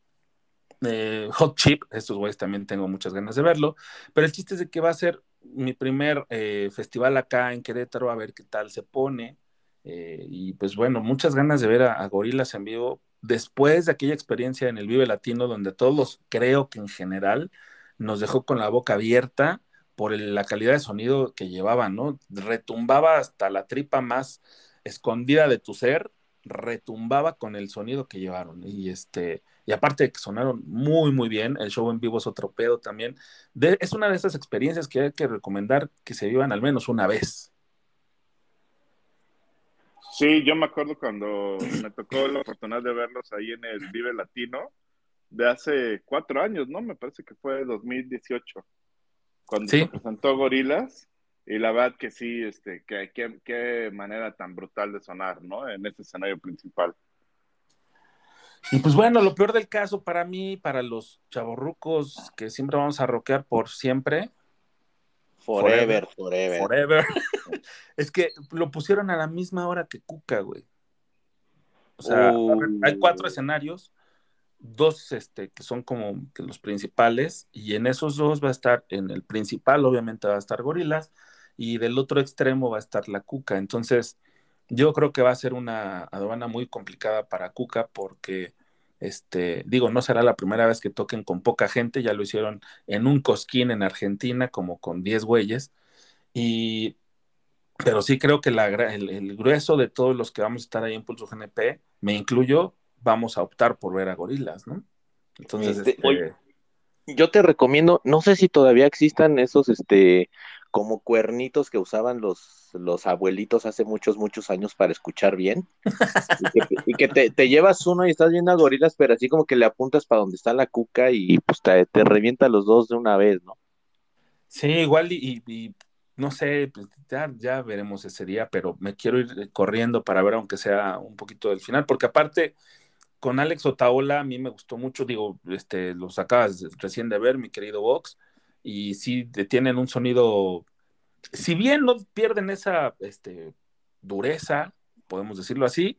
eh, Hot Chip, estos güeyes también tengo muchas ganas de verlo, pero el chiste es de que va a ser mi primer eh, festival acá en Querétaro, a ver qué tal se pone, eh, y pues bueno, muchas ganas de ver a, Gorilas en vivo después de aquella experiencia en el Vive Latino, donde todos creo que en general nos dejó con la boca abierta por la calidad de sonido que llevaban, ¿no? Retumbaba hasta la tripa más escondida de tu ser, retumbaba con el sonido que llevaron. Y este, y aparte de que sonaron muy, muy bien, el show en vivo es otro pedo también. De- es una de esas experiencias que hay que recomendar que se vivan al menos una vez. Sí, yo me acuerdo cuando me tocó la oportunidad de verlos ahí en el Vive Latino de hace cuatro años, ¿no? Me parece que fue 2018, cuando Sí. se presentó Gorilas. Y la verdad que sí, este, que, que- qué manera tan brutal de sonar, ¿no? En ese escenario principal. Y pues bueno, lo peor del caso para mí, para los chavorrucos que siempre vamos a rockear por siempre, Forever, forever. forever, es que lo pusieron a la misma hora que Cuca, güey. O sea, Uh. hay cuatro escenarios, dos este, que son como que los principales, y en esos dos va a estar, en el principal obviamente va a estar Gorilas, y del otro extremo va a estar la Cuca. Entonces, yo creo que va a ser una aduana muy complicada para Cuca porque, este, digo, no será la primera vez que toquen con poca gente, ya lo hicieron en un cosquín en Argentina, como con 10 güeyes, y, pero sí creo que la, el, el grueso de todos los que vamos a estar ahí en Pulso GNP, me incluyo, vamos a optar por ver a Gorilas, ¿no? Entonces, Este, este, oye, Yo te recomiendo, no sé si todavía existan esos, este, como cuernitos que usaban los, los abuelitos hace muchos, muchos años para escuchar bien. Y que, y que te, te llevas uno y estás viendo a gorilas, pero así como que le apuntas para donde está la cuca y pues te, te revienta los dos de una vez, ¿no? Sí, igual y, y- y no sé, pues, ya, ya veremos ese día, pero me quiero ir corriendo para ver aunque sea un poquito del final, porque aparte con Alex Otaola a mí me gustó mucho, digo, este, los acabas recién de ver, mi querido Vox, y sí tienen un sonido, si bien no pierden esa este, dureza, podemos decirlo así,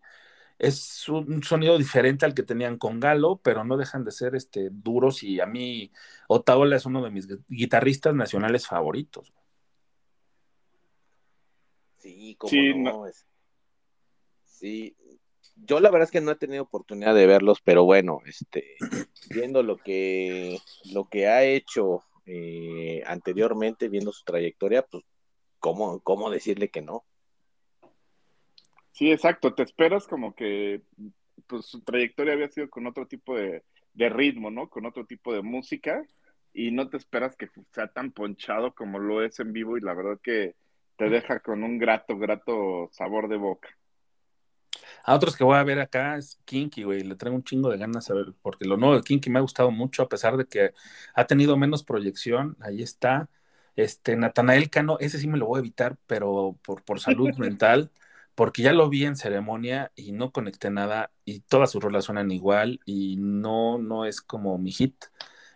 es un sonido diferente al que tenían con Galo, pero no dejan de ser este, duros y a mí Otaola es uno de mis guitarristas nacionales favoritos. Sí, como no. Sí, yo la verdad es que no he tenido oportunidad de verlos, pero bueno, este, viendo lo que, lo que ha hecho eh, anteriormente, viendo su trayectoria, pues, ¿cómo, ¿cómo decirle que no? Sí, exacto. Te esperas como que pues, su trayectoria había sido con otro tipo de, ritmo, ¿no? Con otro tipo de música y no te esperas que sea tan ponchado como lo es en vivo y la verdad que te deja con un grato, grato sabor de boca. A otros que voy a ver acá es Kinky, güey. Le traigo un chingo de ganas a ver, porque lo nuevo de Kinky me ha gustado mucho, a pesar de que ha tenido menos proyección. Ahí está. Este, Natanael Cano, ese sí me lo voy a evitar, pero por, por salud mental porque ya lo vi en ceremonia y no conecté nada y todas sus rolas suenan igual y no, no es como mi hit.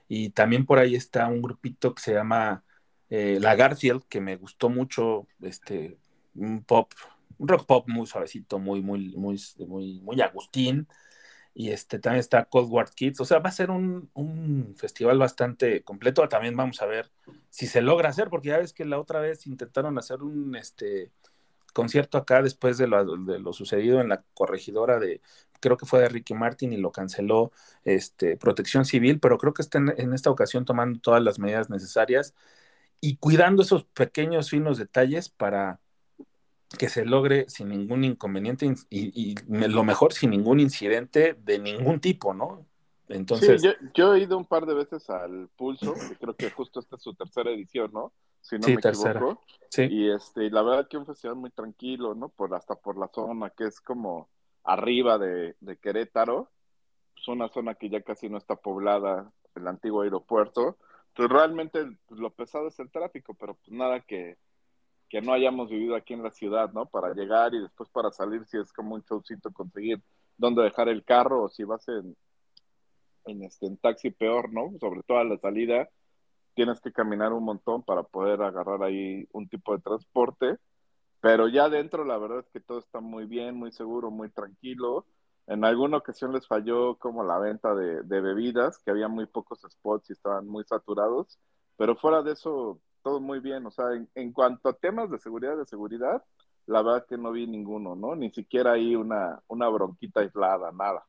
Y también por ahí está un grupito que se llama eh, La Garfield, que me gustó mucho, este, un pop, un rock pop muy suavecito, muy, muy, muy, muy, muy Agustín. Y este, también está Cold War Kids. O sea, va a ser un, un festival bastante completo. También vamos a ver si se logra hacer, porque ya ves que la otra vez intentaron hacer un, este, concierto acá después de lo, sucedido en la corregidora de, creo que fue de Ricky Martin y lo canceló este, Protección Civil, pero creo que está en, esta ocasión tomando todas las medidas necesarias y cuidando esos pequeños finos detalles para que se logre sin ningún inconveniente y, lo mejor sin ningún incidente de ningún tipo, ¿no? Entonces... Sí, yo, he ido un par de veces al Pulso, que creo que justo esta es su tercera edición, ¿no? Si no me equivoco. Y este, la verdad que un festival muy tranquilo, ¿no? Por hasta por la zona que es como arriba de, Querétaro, es una zona que ya casi no está poblada, el antiguo aeropuerto. Entonces realmente pues, lo pesado es el tráfico, pero pues nada que, que no hayamos vivido aquí en la ciudad, ¿no? Para llegar y después para salir, si es como un showcito conseguir dónde dejar el carro o si vas en, en, este, en taxi peor, ¿no? Sobre todo a la salida, tienes que caminar un montón para poder agarrar ahí un tipo de transporte, pero ya dentro la verdad es que todo está muy bien, muy seguro, muy tranquilo. En alguna ocasión les falló como la venta de, bebidas, que había muy pocos spots y estaban muy saturados, pero fuera de eso, todo muy bien. O sea, en, cuanto a temas de seguridad, de seguridad, la verdad que no vi ninguno, ¿no? Ni siquiera ahí una, una bronquita aislada, nada.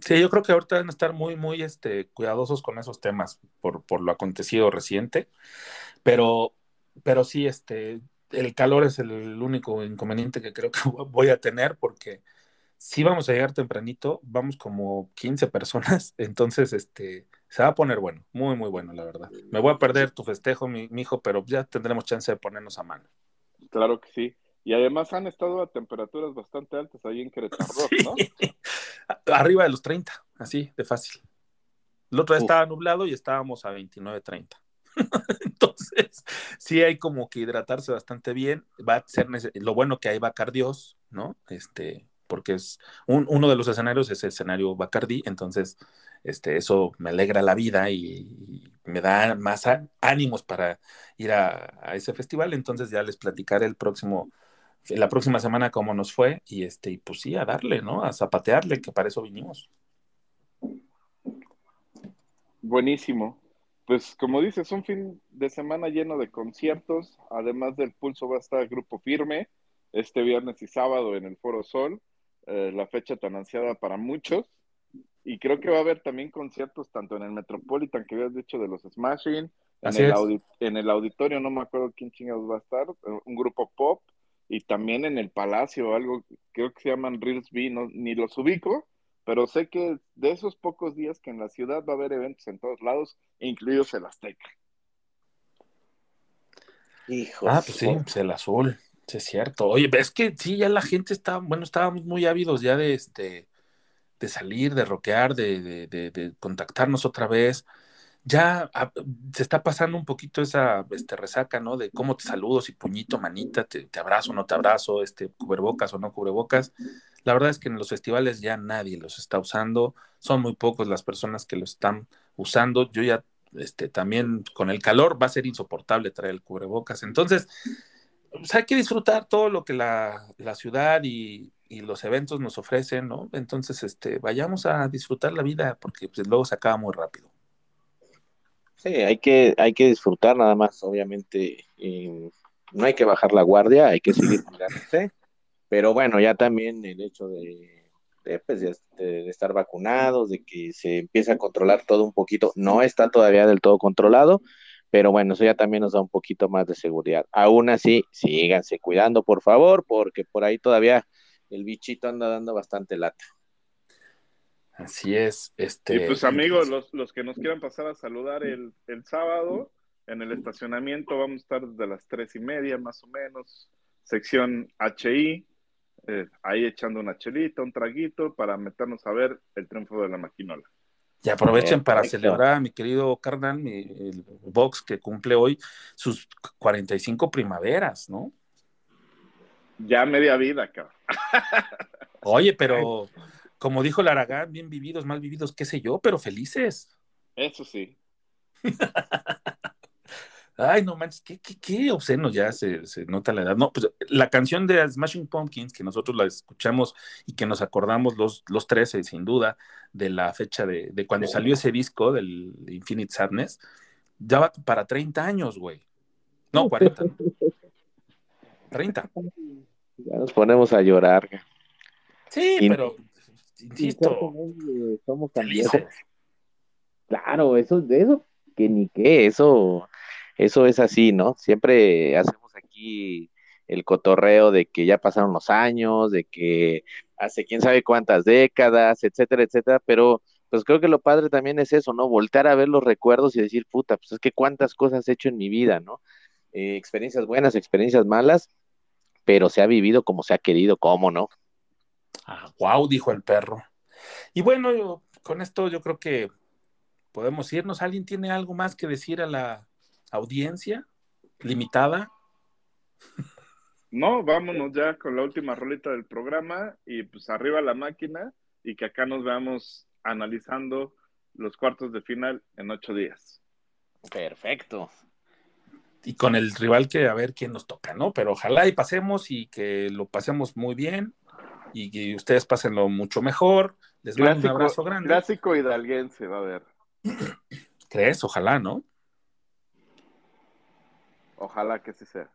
Sí, yo creo que ahorita a estar muy, muy este, cuidadosos con esos temas por, por lo acontecido reciente, pero, pero sí, este, el calor es el único inconveniente que creo que voy a tener porque si vamos a llegar tempranito, vamos como 15 personas, entonces este, se va a poner bueno, muy, muy bueno, la verdad. Me voy a perder tu festejo, mi, mi hijo, pero ya tendremos chance de ponernos a mano. Claro que sí. Y además han estado a temperaturas bastante altas ahí en Querétaro, ¿no? Arriba de los 30, así de fácil. El otro día estaba nublado y estábamos a 29, 30. Entonces, sí hay como que hidratarse bastante bien. Va a ser lo bueno que hay Bacardios, ¿no? Este, porque es uno de los escenarios es el escenario Bacardi, entonces este, eso me alegra la vida y, me da más ánimos para ir a, ese festival. Entonces ya les platicaré el próximo la próxima semana cómo nos fue y este, y pues sí, a darle, ¿no? A zapatearle, que para eso vinimos. Buenísimo. Pues como dices, un fin de semana lleno de conciertos, además del pulso va a estar Grupo Firme este viernes y sábado en el Foro Sol, eh, la fecha tan ansiada para muchos. Y creo que va a haber también conciertos tanto en el Metropolitan que habías dicho de los Smashing, en el, en el, auditorio, no me acuerdo quién chingados va a estar, un grupo pop, y también en el Palacio, algo, creo que se llaman Reels B, no, ni los ubico, pero sé que de esos pocos días que en la ciudad va a haber eventos en todos lados, incluidos el Azteca. Hijo. Ah, pues sí, pues el azul, sí es cierto. Oye, es que sí, ya la gente está, bueno, estábamos muy ávidos ya de este, de salir, de roquear, de, de, de, contactarnos otra vez ya ah, se está pasando un poquito esa este, resaca, ¿no? De cómo te saludo, si puñito, manita, te, abrazo, no te abrazo, este, cubrebocas o no cubrebocas. La verdad es que en los festivales ya nadie los está usando, son muy pocos las personas que lo están usando. Yo ya, este, también con el calor va a ser insoportable traer el cubrebocas. Entonces, pues hay que disfrutar todo lo que la, ciudad y, y los eventos nos ofrecen, ¿no? Entonces, este, vayamos a disfrutar la vida porque pues, luego se acaba muy rápido. Sí, hay que, hay que disfrutar nada más, obviamente. no hay que bajar la guardia, hay que seguir cuidándose. Pero bueno, ya también el hecho de, pues, de, de estar vacunados, de que se empiece a controlar todo un poquito, no está todavía del todo controlado, pero bueno, eso ya también nos da un poquito más de seguridad. Aún así, síganse cuidando, por favor, porque por ahí todavía el bichito anda dando bastante lata. Así es. Este, Y pues amigos, los, los que nos quieran pasar a saludar el, el sábado en el estacionamiento, vamos a estar desde las tres y media más o menos, sección HI, eh, ahí echando una chelita, un traguito para meternos a ver el triunfo de la maquinola. Y aprovechen para Perfecto. celebrar a mi querido carnal, mi, el Vox, que cumple hoy sus 45 primaveras, ¿no? Ya media vida, cabrón. Oye, pero como dijo Laragán, bien vividos, mal vividos, qué sé yo, pero felices. Eso sí. Ay, no manches, qué, qué, qué obsceno ya se, se nota la edad. No, pues la canción de Smashing Pumpkins, que nosotros la escuchamos y que nos acordamos los, los 13, sin duda, de la fecha de, de cuando salió ese disco del Infinite Sadness, ya va para 30 años, güey. No, 40. 30. Ya nos ponemos a llorar. Sí, Y- pero, insisto, Somos felices. Claro, eso, de eso, que ni qué, eso, eso es así, ¿no? Siempre hacemos aquí el cotorreo de que ya pasaron los años, de que hace quién sabe cuántas décadas, etcétera, etcétera, pero pues creo que lo padre también es eso, ¿no? Voltar a ver los recuerdos y decir, puta, pues es que cuántas cosas he hecho en mi vida, ¿no? Eh, experiencias buenas, experiencias malas, pero se ha vivido como se ha querido, ¿cómo no? Ah, wow, dijo el perro. Y bueno, yo- con esto yo creo que podemos irnos. ¿Alguien tiene algo más que decir a la audiencia limitada? No, vámonos ya con la última rolita del programa y pues arriba la máquina y que acá nos veamos analizando los cuartos de final en ocho días. Perfecto. Y con el rival que a ver quién nos toca, ¿no? Pero ojalá y pasemos y que lo pasemos muy bien y que ustedes pásenlo mucho mejor. Les mando un abrazo grande. clásico hidalguense va a haber. ¿Crees? Ojalá, ¿no? Ojalá que sí sea.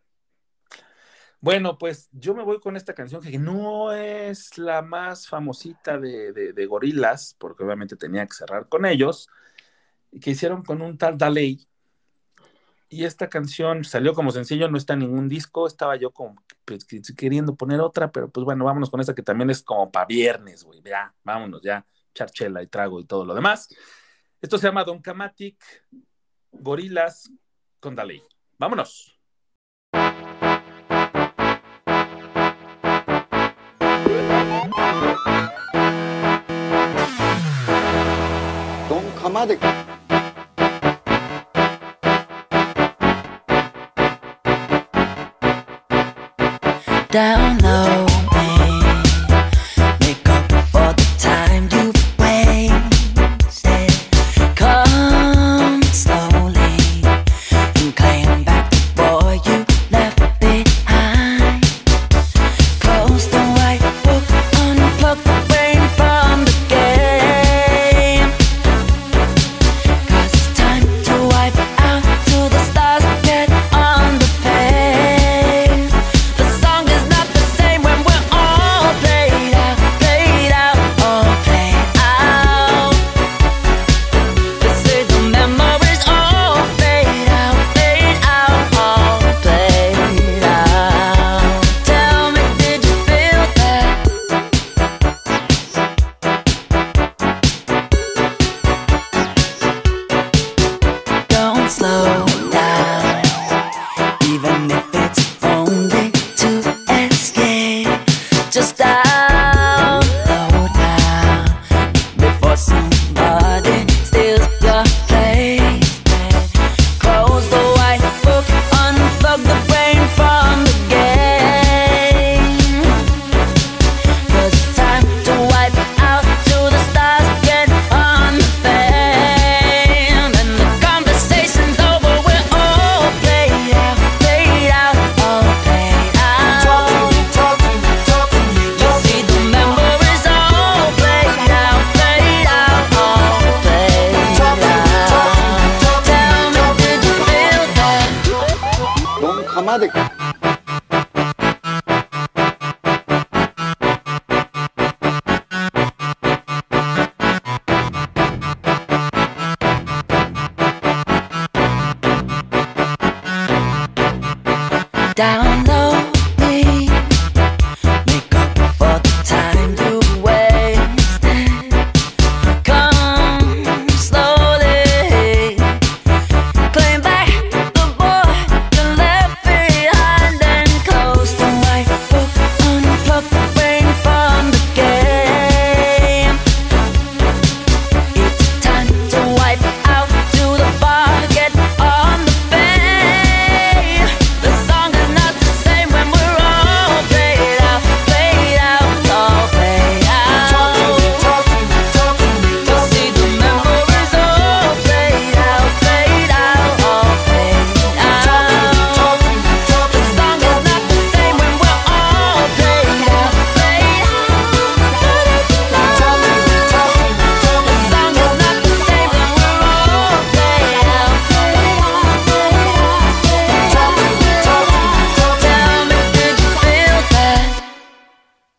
Bueno, pues yo me voy con esta canción que no es la más famosita de, de, de Gorilas, porque obviamente tenía que cerrar con ellos, que hicieron con un tal Daley. Y esta canción salió como sencillo, no está en ningún disco, estaba yo como pues, queriendo poner otra, pero pues bueno, vámonos con esta que también es como para viernes, güey, ya, vámonos ya, charchela y trago y todo lo demás. Esto se llama Don Camatic, Gorilas con Daley. Vámonos. Don Kamade. Down low,